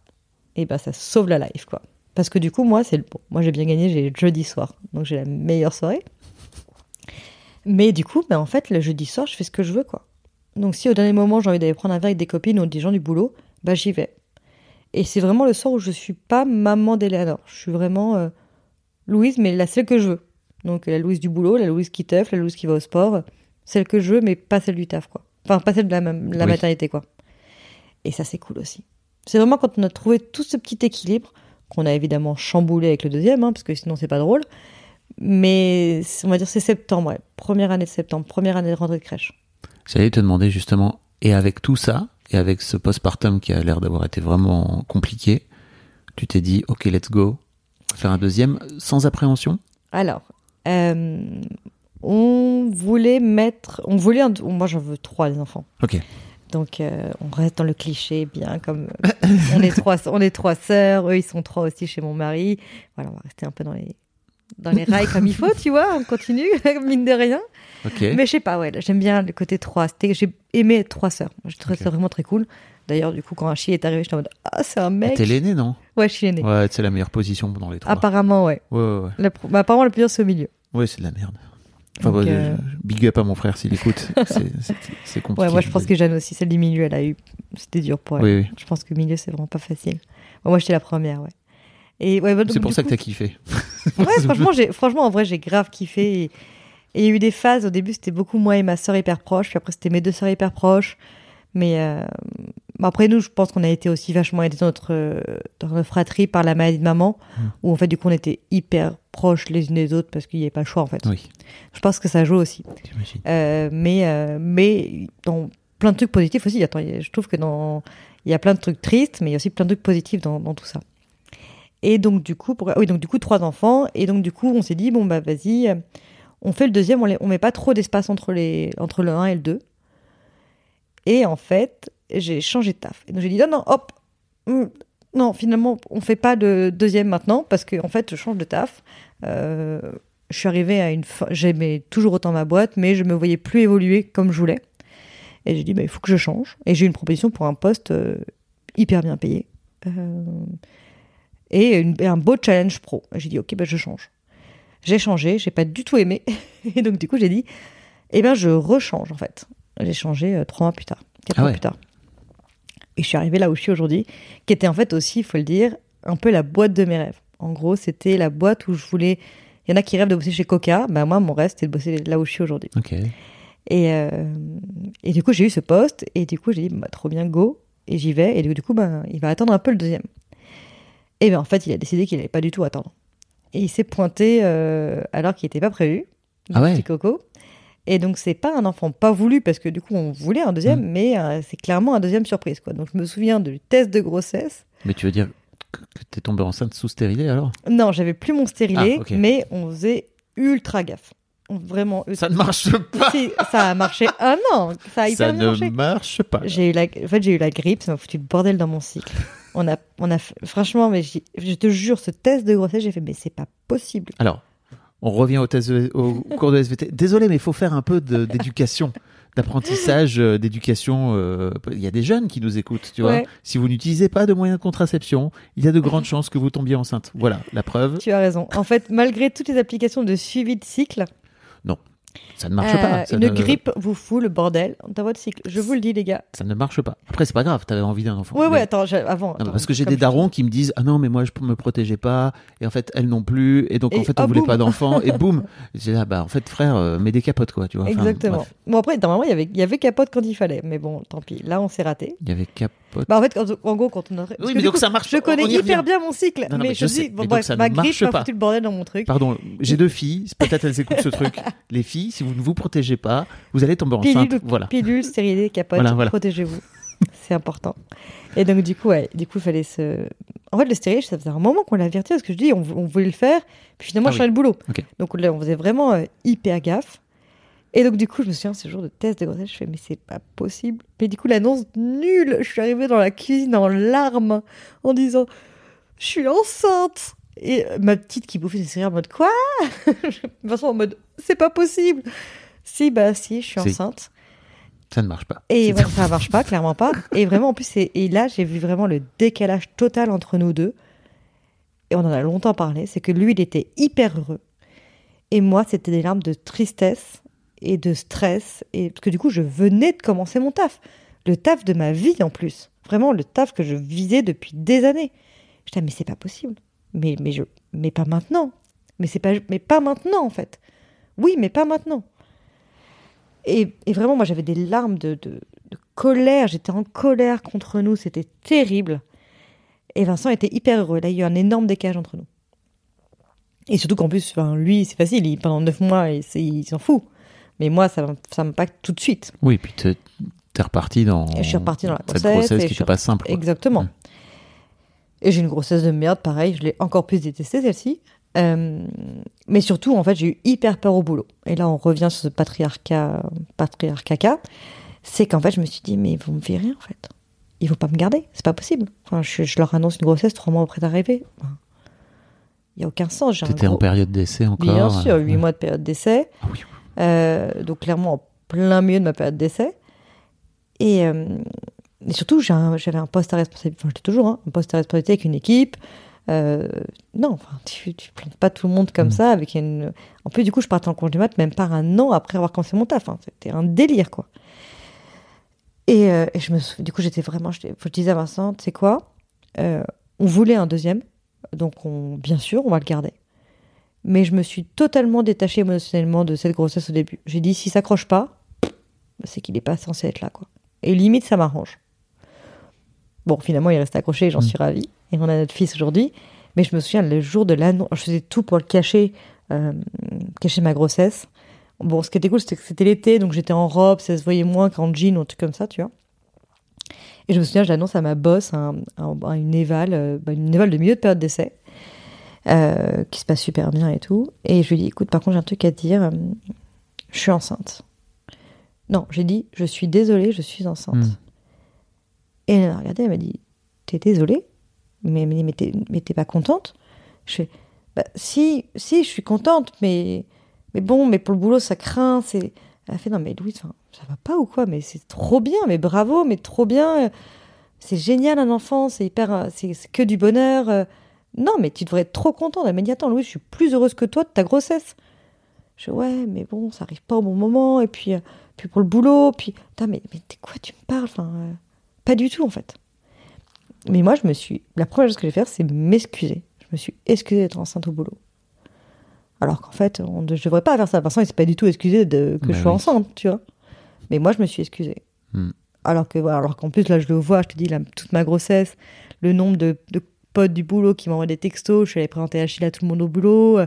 eh ben ça sauve la life quoi. Parce que du coup, moi, c'est le bon. Moi, j'ai bien gagné, j'ai le jeudi soir. Donc, j'ai la meilleure soirée. Mais du coup, ben, en fait, le jeudi soir, je fais ce que je veux, quoi. Donc, si au dernier moment, j'ai envie d'aller prendre un verre avec des copines ou des gens du boulot, bah, j'y vais. Et c'est vraiment le soir où je suis pas maman d'Eleanor. Je suis vraiment euh, Louise, mais la celle que je veux. Donc la Louise du boulot, la Louise qui teuf, la Louise qui va au sport, celle que je veux, mais pas celle du taf, quoi. Enfin, pas celle de la, la Oui. maternité, quoi. Et ça, c'est cool aussi. C'est vraiment quand on a trouvé tout ce petit équilibre, qu'on a évidemment chamboulé avec le deuxième, hein, parce que sinon c'est pas drôle. Mais on va dire c'est septembre, ouais. Première année de septembre, première année de rentrée de crèche. J'allais te demander justement, et avec tout ça, et avec ce postpartum qui a l'air d'avoir été vraiment compliqué, tu t'es dit, ok, let's go, faire un deuxième sans appréhension? Alors, euh, on voulait mettre, on voulait, un- moi j'en veux trois les enfants. Ok. Donc euh, on reste dans le cliché, bien comme on est trois, on est trois sœurs, eux ils sont trois aussi chez mon mari. Voilà, on va rester un peu dans les dans les rails comme il faut, tu vois, on continue mine de rien. Mais je sais pas, ouais, j'aime bien le côté trois. J'ai aimé être trois sœurs. Je trouvais ça vraiment très cool. D'ailleurs, du coup, quand Achille est arrivé, j'étais en mode ah c'est un Ah, mec. T'es l'aîné, non? Ouais, je suis aînée. Ouais, c'est la meilleure position dans les trois. Apparemment, ouais. Ouais, ouais, ouais. La bah, apparemment, le plus dur c'est au milieu. Ouais, c'est de la merde. Enfin, Donc, ouais, euh, big up à mon frère s'il écoute. C'est- compliqué. Ouais, moi je pense que Jeanne aussi, celle du milieu, elle a eu. C'était dur pour elle. Oui, oui. Je pense que milieu, c'est vraiment pas facile. Bon, moi, j'étais la première, ouais. Et ouais, bah, C'est pour ça coup- que t'as kiffé. Ouais, franchement, franchement, en vrai, j'ai grave kiffé. Et et il y a eu des phases. Au début, c'était beaucoup moi et ma sœur hyper proches. Puis après, c'était mes deux sœurs hyper proches. Mais euh, bon, après, nous, je pense qu'on a été aussi vachement aidés dans notre, euh, dans notre fratrie par la maladie de maman. Mm. Où en fait, du coup, on était hyper proches les unes des autres parce qu'il n'y avait pas le choix, en fait. Oui, Je pense que ça joue aussi. Euh, mais, euh, mais dans plein de trucs positifs aussi. Attends, je trouve que dans il y a plein de trucs tristes, mais il y a aussi plein de trucs positifs dans, dans tout ça. Et donc du coup, pour, oui, donc du coup trois enfants. Et donc du coup, on s'est dit bon bah vas-y, euh, on fait le deuxième. On, les, on met pas trop d'espace entre les entre le 1 et le 2. Et en fait, j'ai changé de taf. Et donc j'ai dit non non hop. Non, finalement, on fait pas de deuxième maintenant parce que en fait, je change de taf. Euh, je suis arrivée à une fin, j'aimais toujours autant ma boîte, mais je me voyais plus évoluer comme je voulais. Et j'ai dit, bah, il faut que je change. Et j'ai eu une proposition pour un poste euh, hyper bien payé. Euh, et, une- et un beau challenge pro. J'ai dit, ok, bah, je change. J'ai changé, j'ai pas du tout aimé. Et donc, du coup, j'ai dit, eh ben, je rechange, en fait. J'ai changé euh, trois mois plus tard, quatre Ah mois plus tard. Et je suis arrivée là où je suis aujourd'hui, qui était en fait aussi, il faut le dire, un peu la boîte de mes rêves. En gros, c'était la boîte où je voulais. Il y en a qui rêvent de bosser chez Coca. Ben moi, mon rêve, c'était de bosser là où je suis aujourd'hui. Ok. Et, euh, et du coup, j'ai eu ce poste. Et du coup, j'ai dit, bah, trop bien, go. Et j'y vais. Et du coup, ben, il va attendre un peu le deuxième. Et ben, en fait, il a décidé qu'il n'allait pas du tout attendre. Et il s'est pointé euh, alors qu'il n'était pas prévu. Ah ouais? Petit coco. Et donc, c'est pas un enfant pas voulu, parce que du coup, on voulait un deuxième, Mm. mais euh, c'est clairement un deuxième surprise. Quoi. Donc, je me souviens du test de grossesse. Mais tu veux dire que t'es tombée enceinte sous stérilé alors? Non, j'avais plus mon stérilet, Ah, mais on faisait ultra gaffe. Vraiment. Ça ne marche pas Si, ça a marché. Ah non, ça a hyper Ça bien ne marché. marche pas. J'ai eu la, en fait, j'ai eu la grippe, ça m'a foutu le bordel dans mon cycle. On a, on a, franchement, mais je te jure, ce test de grossesse, j'ai fait, mais c'est pas possible. Alors, on revient au, test de- au cours de SVT. Désolé, mais il faut faire un peu d'éducation, d'apprentissage, euh, d'éducation. euh, Il y a des jeunes qui nous écoutent, tu vois. Ouais. Si vous n'utilisez pas de moyens de contraception, il y a de grandes chances que vous tombiez enceinte. Voilà, la preuve, Tu as raison. En fait, malgré toutes les applications de suivi de cycle, ça ne marche euh, pas. Ça une ne, grippe vous fout le bordel dans votre cycle. Je vous le dis, les gars. Ça ne marche pas. Après, c'est pas grave, t'avais envie d'un enfant. Mais- ouais, attends, avant. Non, mais attends, parce que j'ai des darons qui me disent ah non mais moi je me protégeais pas et en fait elles non plus et donc en fait on ah, voulait boum. pas d'enfants et boum j'ai ah bah en fait frère euh, mets des capotes quoi tu vois Exactement. Bon, après, normalement, il y avait, il y avait capote quand il fallait. Mais bon, tant pis. Là, on s'est raté. il y avait capote Bah, en fait, en gros, quand on a. parce Oui, que mais donc coup, ça marche Je on connais hyper revient. bien mon cycle. Non, non, mais, mais je, je sais. dis, bon, Mais donc bref, ma grippe marche m'a pas. foutu le bordel dans mon truc. pardon j'ai deux filles peut-être elles écoutent ce truc les filles si vous ne vous protégez pas vous allez tomber enceinte Pilule, voilà pilule, stérilet, capote, Voilà, voilà. protégez-vous. C'est important. Et donc, du coup, ouais, du coup, il fallait se. En fait, le stérilet, ça faisait un moment qu'on l'a averti parce que je dis, on, on voulait le faire, puis finalement, Ah je oui. changeais le boulot. Donc là, on faisait vraiment euh, hyper gaffe. Et donc, du coup, je me souviens, ce jour de test de grossesse, je fais, mais c'est pas possible. Mais du coup, l'annonce nulle, je suis arrivée dans la cuisine en larmes en disant, je suis enceinte. Et ma petite qui bouffait ses céréales en mode, quoi? De toute façon, en mode, c'est pas possible. Si, bah si, je suis Si. enceinte. ça ne marche pas Et ça marche pas, clairement pas. Et vraiment, en plus, et là, j'ai vu vraiment le décalage total entre nous deux. Et on en a longtemps parlé. C'est que lui, il était hyper heureux. Et moi, c'était des larmes de tristesse et de stress. Et parce que du coup, je venais de commencer mon taf. le taf de ma vie en plus. Vraiment le taf que je visais depuis des années. Je disais, mais c'est pas possible. Mais, mais, je, mais pas maintenant. Mais, c'est pas, mais pas maintenant, en fait. Oui, mais pas maintenant. Et, et vraiment, moi, j'avais des larmes de, de, colère. J'étais en colère contre nous. C'était terrible. Et Vincent était hyper heureux. Là, il y a eu un énorme décalage entre nous. Et surtout qu'en plus, enfin, lui, c'est facile. Il, pendant neuf mois, il, il s'en fout. Mais moi, ça, ça m'impacte tout de suite. Oui, puis t'es t'es reparti dans. Et je suis repartie dans la cette grossesse, grossesse et qui suis n'était pas simple. quoi. Exactement. Mm. Et j'ai une grossesse de merde, pareil, je l'ai encore plus détestée celle-ci. Euh, mais surtout, en fait, j'ai eu hyper peur au boulot. Et là, on revient sur ce patriarcat, patriarcat, c'est qu'en fait, je me suis dit, mais vous me verrez, en fait. Ils vont pas me garder, c'est pas possible. Enfin, je, je leur annonce une grossesse trois mois après d'arriver. Enfin, Il y a aucun sens. T'étais en gros- période d'essai encore. Bien sûr, euh, huit mois de période d'essai. Ah oui. Euh, donc clairement en plein milieu de ma période d'essai. Et, euh, et surtout, un- j'avais un poste à responsabilité, enfin j'étais toujours, hein, un poste à responsabilité avec une équipe. Euh, non, enfin, tu, tu plantes pas tout le monde comme Mm. ça. Avec une... En plus, du coup, je partais en congé mat même pas un an après avoir commencé mon taf. hein. C'était un délire, quoi. Et, euh, et je me, sou- du coup, j'étais vraiment, je, je disais à Vincent, tu sais quoi, Euh, on voulait un deuxième, donc on, bien sûr, on va le garder. Mais je me suis totalement détachée émotionnellement de cette grossesse au début. J'ai dit, s'il s'accroche pas, c'est qu'il n'est pas censé être là, quoi. Et limite, ça m'arrange. Bon, finalement, il reste accroché, j'en Mm. suis ravie. Et on a notre fils aujourd'hui. Mais je me souviens, le jour de l'annonce, je faisais tout pour le cacher, euh, cacher ma grossesse. Bon, ce qui était cool, c'était que c'était l'été, donc j'étais en robe, ça se voyait moins qu'en jean ou un truc comme ça, tu vois. Et je me souviens, j'annonce à ma boss un, un- un- une éval, euh, bah, une éval de milieu de période d'essai, euh, qui se passe super bien et tout. Et je lui dis, écoute, par contre, j'ai un truc à te dire, euh, je suis enceinte. Non, j'ai dit, je suis désolée, je suis enceinte. Mm. Et elle m'a regardé, elle m'a dit, t'es désolée Mais, mais, mais t'es mais t'es pas contente? Je fais, bah, si, si, je suis contente, mais, mais bon, mais pour le boulot, ça craint. C'est... Elle a fait, non, mais Louise, ça va pas ou quoi? Mais c'est trop bien, mais bravo, mais trop bien. C'est génial un enfant, c'est hyper, euh, c'est que du bonheur. Non, mais tu devrais être trop contente. Elle m'a dit, attends, Louise, je suis plus heureuse que toi de ta grossesse. Je fais, ouais, mais bon, ça arrive pas au bon moment. Et puis, euh, puis pour le boulot, puis, Putain, mais, mais de quoi tu me parles enfin, euh, Pas du tout, en fait. Mais moi, je me suis. La première chose que j'ai fait, c'est m'excuser. Je me suis excusée d'être enceinte au boulot. Alors qu'en fait, on ne- je devrais pas faire ça. Vincent, il s'est pas du tout excusé de, que Bah je sois oui. enceinte, tu vois. Mais moi, je me suis excusée. Hmm. Alors que, voilà, alors qu'en plus, là, je le vois, je te dis, là, toute ma grossesse, le nombre de, de potes du boulot qui m'envoient des textos, je suis allée présenter Achille à tout le monde au boulot. euh,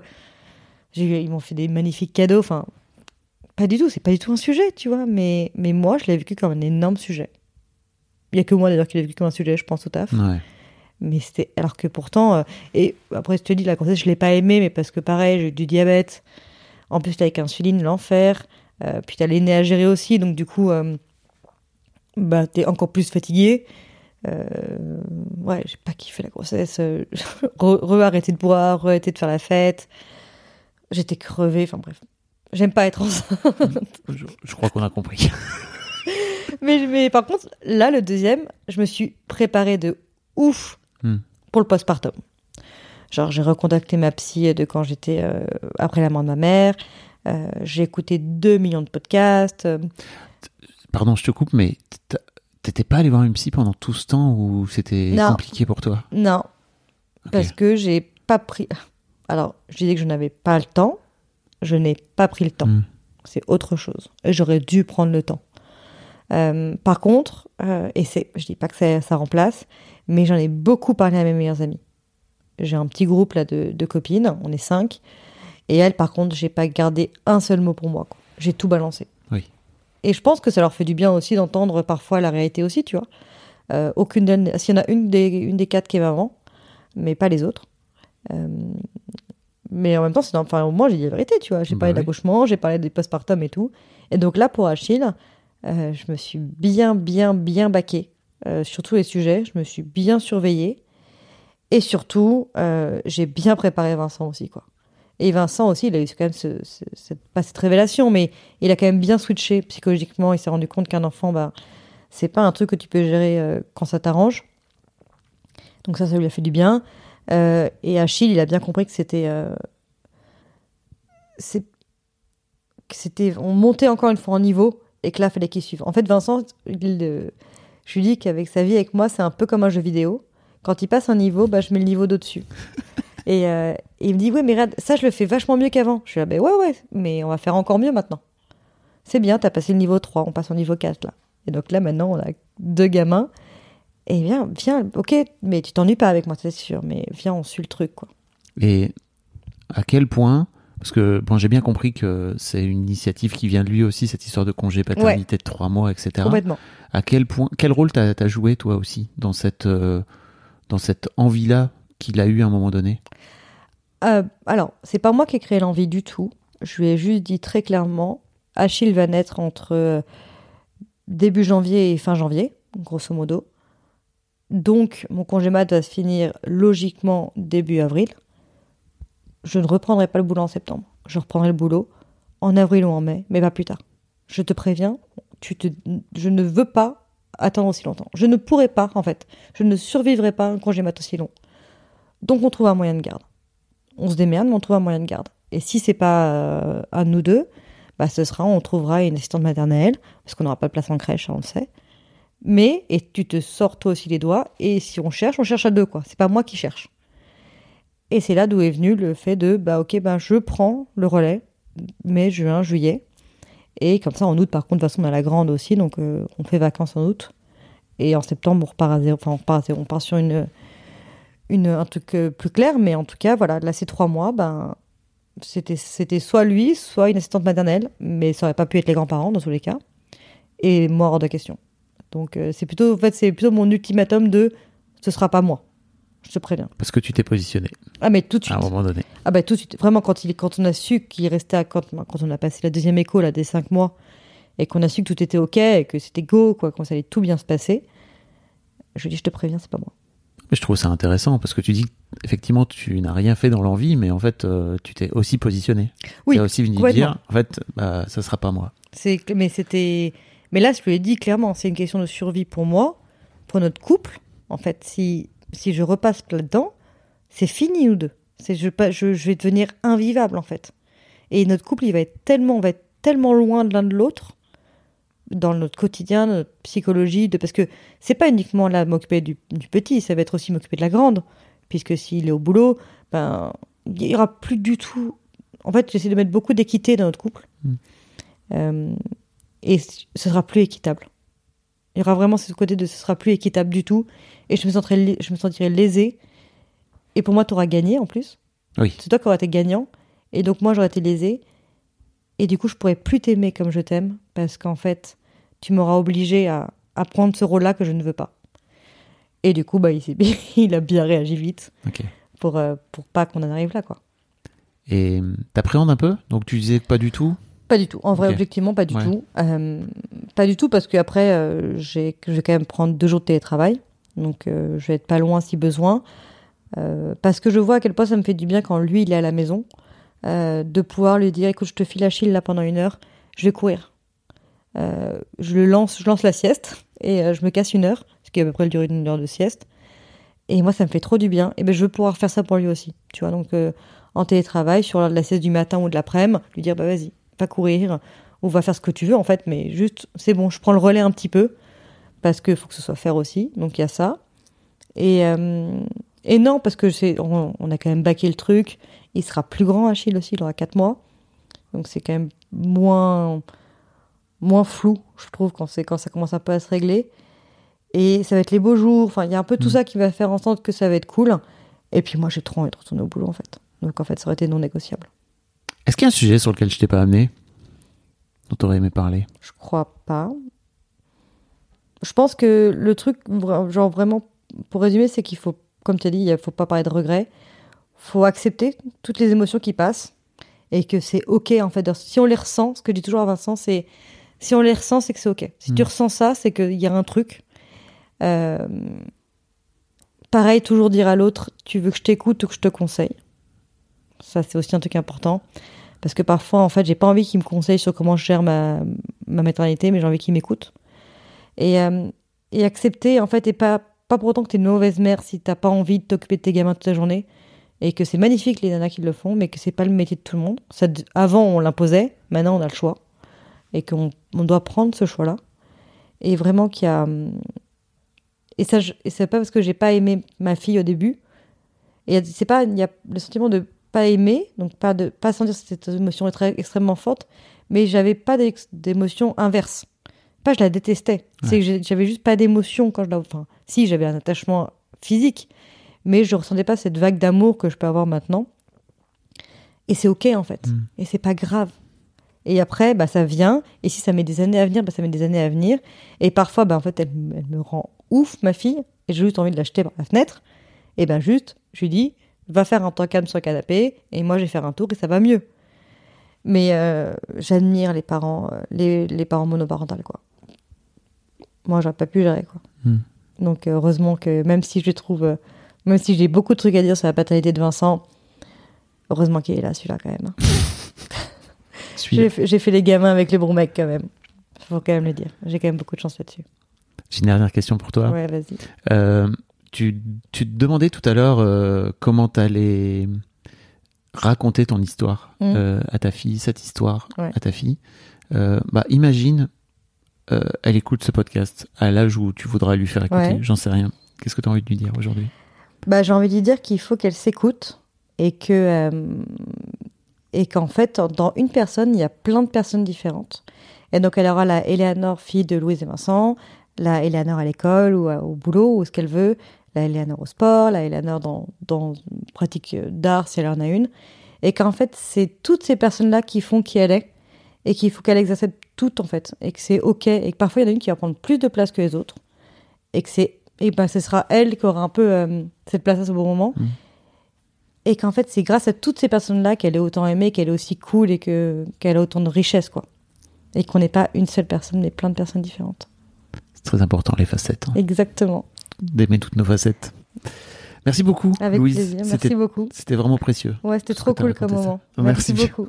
Ils m'ont fait des magnifiques cadeaux. Enfin, pas du tout, c'est pas du tout un sujet, tu vois. Mais, mais moi, je l'ai vécu comme un énorme sujet. Il y a que moi, d'ailleurs, qui l'ai vécu comme un sujet, je pense, au taf. Ouais. Mais c'était. Alors que pourtant. euh, et après, je te dis, la grossesse, je l'ai pas aimée, mais parce que pareil, j'ai eu du diabète. En plus, avec insuline, l'enfer. Euh, puis t'as l'aîné à gérer aussi, donc du coup, euh, bah, t'es encore plus fatigué. Euh, ouais, j'ai pas kiffé la grossesse. euh, re, re- arrêter de boire, re arrêter de faire la fête. J'étais crevée, enfin bref. J'aime pas être enceinte. Je, je crois qu'on a compris. mais, mais par contre, là, le deuxième, je me suis préparée de ouf Hmm. pour le postpartum. Genre, j'ai recontacté ma psy de quand j'étais euh, après la mort de ma mère. Euh, j'ai écouté 2 millions de podcasts. Pardon, je te coupe, mais t'as- t'étais pas allé voir une psy pendant tout ce temps où c'était compliqué pour toi? Non, parce que j'ai pas pris. Alors, je disais que je n'avais pas le temps. Je n'ai pas pris le temps. Hmm. C'est autre chose. Et j'aurais dû prendre le temps. Euh, par contre, euh, et c'est, je dis pas que ça, ça remplace, mais j'en ai beaucoup parlé à mes meilleures amies. J'ai un petit groupe là de, de copines, on est cinq, et elles, par contre, j'ai pas gardé un seul mot pour moi. J'ai tout balancé. Et je pense que ça leur fait du bien aussi d'entendre parfois la réalité aussi, tu vois. Euh, aucune s'il y en a une des, une des quatre qui est maman, mais pas les autres. Euh, mais en même temps, c'est enfin, au moins j'ai dit la vérité, tu vois. J'ai Bah parlé oui. d'accouchement, j'ai parlé des postpartum et tout. Et donc là, pour Achille, euh, je me suis bien, bien, bien baquée sur tous les sujets. Je me suis bien surveillée. Et surtout, j'ai bien préparé Vincent aussi, quoi. Et Vincent aussi, il a eu quand même ce, ce- cette, pas cette révélation, mais il a quand même bien switché psychologiquement. Il s'est rendu compte qu'un enfant, bah, c'est pas un truc que tu peux gérer euh, quand ça t'arrange. Donc ça, ça lui a fait du bien. Euh, et Achille, il a bien compris que c'était, euh, c'était, on montait encore une fois en niveau et que là, fallait qu'il suive. En fait, Vincent, il, je lui dis qu'avec sa vie, avec moi, c'est un peu comme un jeu vidéo. Quand il passe un niveau, bah, je mets le niveau d'au-dessus. Et, euh, et il me dit, oui, mais regarde, ça, je le fais vachement mieux qu'avant. Je suis là, ben ouais, ouais, mais on va faire encore mieux maintenant. C'est bien, t'as passé le niveau 3, on passe au niveau 4 là. Et donc là, maintenant, on a deux gamins. Et viens, viens, ok, mais tu t'ennuies pas avec moi, c'est sûr, mais viens, on suit le truc, quoi. Et à quel point parce que bon, j'ai bien compris que c'est une initiative qui vient de lui aussi, cette histoire de congé paternité de trois mois, etc. Complètement. À quel point, quel rôle t'as as joué toi aussi dans cette euh, dans cette envie-là qu'il a eu à un moment donné Euh, alors, c'est pas moi qui ai créé l'envie du tout. Je lui ai juste dit très clairement, Achille va naître entre euh, début janvier et fin janvier, grosso modo. Donc, mon congé mat va se finir logiquement début avril. Je ne reprendrai pas le boulot en septembre. Je reprendrai le boulot en avril ou en mai, mais pas plus tard. Je te préviens, tu te... je ne veux pas attendre aussi longtemps. Je ne pourrai pas, en fait. Je ne survivrai pas un congé mat aussi long. Donc, on trouve un moyen de garde on se démerde, mais on trouve un moyen de garde. Et si c'est pas euh, à nous deux, bah ce sera, on trouvera une assistante maternelle, parce qu'on n'aura pas de place en crèche, ça, on le sait. Mais, et tu te sors toi aussi les doigts, et si on cherche, on cherche à deux, quoi. C'est pas moi qui cherche. Et c'est là d'où est venu le fait de, bah ok, bah je prends le relais, mai, juin, juillet. Et comme ça, en août, par contre, de toute façon, on a la grande aussi, donc euh, on fait vacances en août. Et en septembre, on repart à zéro, enfin, on repart, à zéro, on part sur une, une, un truc euh, plus clair, mais en tout cas, voilà, là, ces trois mois, ben, c'était, c'était soit lui, soit une assistante maternelle, mais ça aurait pas pu être les grands-parents dans tous les cas. Et moi, hors de question. Donc, euh, c'est plutôt, en fait, c'est plutôt mon ultimatum de ce sera pas moi. Je te préviens. Parce que tu t'es positionné Ah, mais tout de à suite. un moment donné. Ah, bah, tout de suite. Vraiment, quand, il, quand on a su qu'il restait à, quand, quand on a passé la deuxième écho, là, des cinq mois, et qu'on a su que tout était OK, et que c'était go, quoi, qu'on allait tout bien se passer, je lui dis, je te préviens, c'est pas moi. Mais je trouve ça intéressant parce que tu dis effectivement tu n'as rien fait dans l'envie, mais en fait euh, tu t'es aussi positionné. Oui, tu as aussi venu dire en fait bah ça sera pas moi. C'est, mais c'était, mais là, je lui ai dit clairement, c'est une question de survie pour moi, pour notre couple. En fait, si, si je repasse là-dedans, c'est fini nous deux. C'est, je, pas- je, je vais devenir invivable en fait. Et notre couple, il va être tellement, on va être tellement loin de l'un de l'autre dans notre quotidien, notre psychologie, de, parce que c'est pas uniquement là m'occuper du, du petit, ça va être aussi m'occuper de la grande, puisque s'il est au boulot, ben il y aura plus du tout. En fait, j'essaie de mettre beaucoup d'équité dans notre couple. Euh, et ce sera plus équitable. Il y aura vraiment ce côté de ce sera plus équitable du tout. Et je me sentirai, je me sentirai lésée. Et pour moi, tu auras gagné en plus. Oui. C'est toi qui auras été gagnant. Et donc moi, j'aurais été lésée. Et du coup, je pourrais plus t'aimer comme je t'aime. Parce qu'en fait, tu m'auras obligé à, à prendre ce rôle-là que je ne veux pas. Et du coup, bah, il, il a bien réagi vite Ok. pour, euh, pour pas qu'on en arrive là, quoi. Et t'appréhendes un peu? Donc tu disais pas du tout? Pas du tout. En vrai, objectivement, pas du Ouais. tout. Euh, pas du tout parce qu'après, euh, j'ai, que je vais quand même prendre deux jours de télétravail. Donc, euh, je vais être pas loin si besoin. Euh, parce que je vois à quel point ça me fait du bien quand lui, il est à la maison. Euh, de pouvoir lui dire écoute, je te file Achille là pendant une heure, je vais courir. Euh, je le lance, je lance la sieste et euh, je me casse une heure, ce qui est à peu près le durée d'une heure de sieste. Et moi, ça me fait trop du bien. Et ben, je veux pouvoir faire ça pour lui aussi. Tu vois, donc en télétravail, sur de la sieste du matin ou de l'après-midi, lui dire bah vas-y, va courir ou va faire ce que tu veux en fait, mais juste c'est bon, je prends le relais un petit peu parce qu'il faut que ce soit faire aussi. Donc il y a ça. Et, et non, parce que c'est, on, on a quand même baqué le truc. Il sera plus grand, Achille aussi, il aura 4 mois. Donc c'est quand même moins, moins flou, je trouve, quand, quand ça commence un peu à se régler. Et ça va être les beaux jours. Enfin, il y a un peu tout ça qui va faire en sorte que ça va être cool. Et puis moi, j'ai trop envie de retourner au boulot, en fait. Donc en fait, ça aurait été non négociable. Est-ce qu'il y a un sujet sur lequel je t'ai pas amené dont t'aurais aimé parler? Je crois pas. Je pense que le truc, genre vraiment, pour résumer, c'est qu'il faut, comme tu as dit, il faut pas parler de regrets. Faut accepter toutes les émotions qui passent et que c'est OK, en fait. Si on les ressent, ce que je dis toujours à Vincent, c'est si on les ressent, c'est que c'est OK. Si tu ressens ça, c'est qu'il y a un truc. Euh, pareil, toujours dire à l'autre, tu veux que je t'écoute ou que je te conseille. Ça, c'est aussi un truc important. Parce que parfois, en fait, j'ai pas envie qu'il me conseille sur comment je gère ma, ma maternité, mais j'ai envie qu'il m'écoute. Et, euh, et accepter, en fait, et pas, pas pour autant que t'es une mauvaise mère si t'as pas envie de t'occuper de tes gamins toute la journée. Et que c'est magnifique les nanas qui le font, mais que c'est pas le métier de tout le monde. Ça, avant, on l'imposait, maintenant, on a le choix. et qu'on on doit prendre ce choix-là. Et vraiment qu'il y a. hum, Et ça, je- et c'est pas parce que j'ai pas aimé ma fille au début. Et c'est pas. Il y a le sentiment de pas aimer, donc pas de pas sentir cette émotion très, extrêmement forte, mais j'avais pas d'émotion inverse. Pas je la détestais. C'est que j'avais juste pas d'émotion quand je la. Enfin, si, j'avais un attachement physique, mais je ressentais pas cette vague d'amour que je peux avoir maintenant. Et c'est ok en fait. Mm. Et c'est pas grave. Et après, bah, ça vient. Et si ça met des années à venir, bah, ça met des années à venir. Et parfois, bah, en fait, elle, me rend ouf, ma fille. Et j'ai juste envie de l'acheter par la fenêtre. Et ben juste, je lui dis, va faire un temps calme sur le canapé. Et moi, je vais faire un tour et ça va mieux. Mais euh, j'admire les parents, euh, les, les parents monoparentales, quoi. Moi, j'aurais pas pu gérer, quoi. Mm. Donc, heureusement que même si je trouve, euh, même si j'ai beaucoup de trucs à dire sur la paternité de Vincent, heureusement qu'il est là, celui-là, quand même. Suis- J'ai fait, les gamins avec les bons mecs quand même. Faut quand même le dire. J'ai quand même beaucoup de chance là-dessus. J'ai une dernière question pour toi. Ouais, vas-y. Euh, tu, tu te demandais tout à l'heure euh, comment t'allais raconter ton histoire Mm. euh, à ta fille, cette histoire Ouais. à ta fille. Euh, bah, imagine, elle écoute ce podcast à l'âge où tu voudras lui faire écouter. Ouais. J'en sais rien. Qu'est-ce que tu as envie de lui dire aujourd'hui? Bah, j'ai envie de dire qu'il faut qu'elle s'écoute et que euh, et qu'en fait, dans une personne, il y a plein de personnes différentes. Et donc, elle aura la Eleanor, fille de Louise et Vincent, la Eleanor à l'école ou au boulot, ou ce qu'elle veut, la Eleanor au sport, la Eleanor dans, dans une pratique euh, d'art, si elle en a une. Et qu'en fait, c'est toutes ces personnes-là qui font qui elle est et qu'il faut qu'elle exerce toutes, en fait. Et que c'est OK. Et que parfois, il y en a une qui va prendre plus de place que les autres. Et que c'est. Et ben, ce sera elle qui aura un peu euh, cette place à ce bon moment. Mm. Et qu'en fait, c'est grâce à toutes ces personnes-là qu'elle est autant aimée, qu'elle est aussi cool et que, qu'elle a autant de richesse, quoi. Et qu'on n'est pas une seule personne, mais plein de personnes différentes. C'est très important, les facettes. hein. Exactement. D'aimer toutes nos facettes. Merci beaucoup, Avec Louise. plaisir. Merci beaucoup. C'était vraiment précieux. Ouais, c'était trop cool comme moment. Merci beaucoup.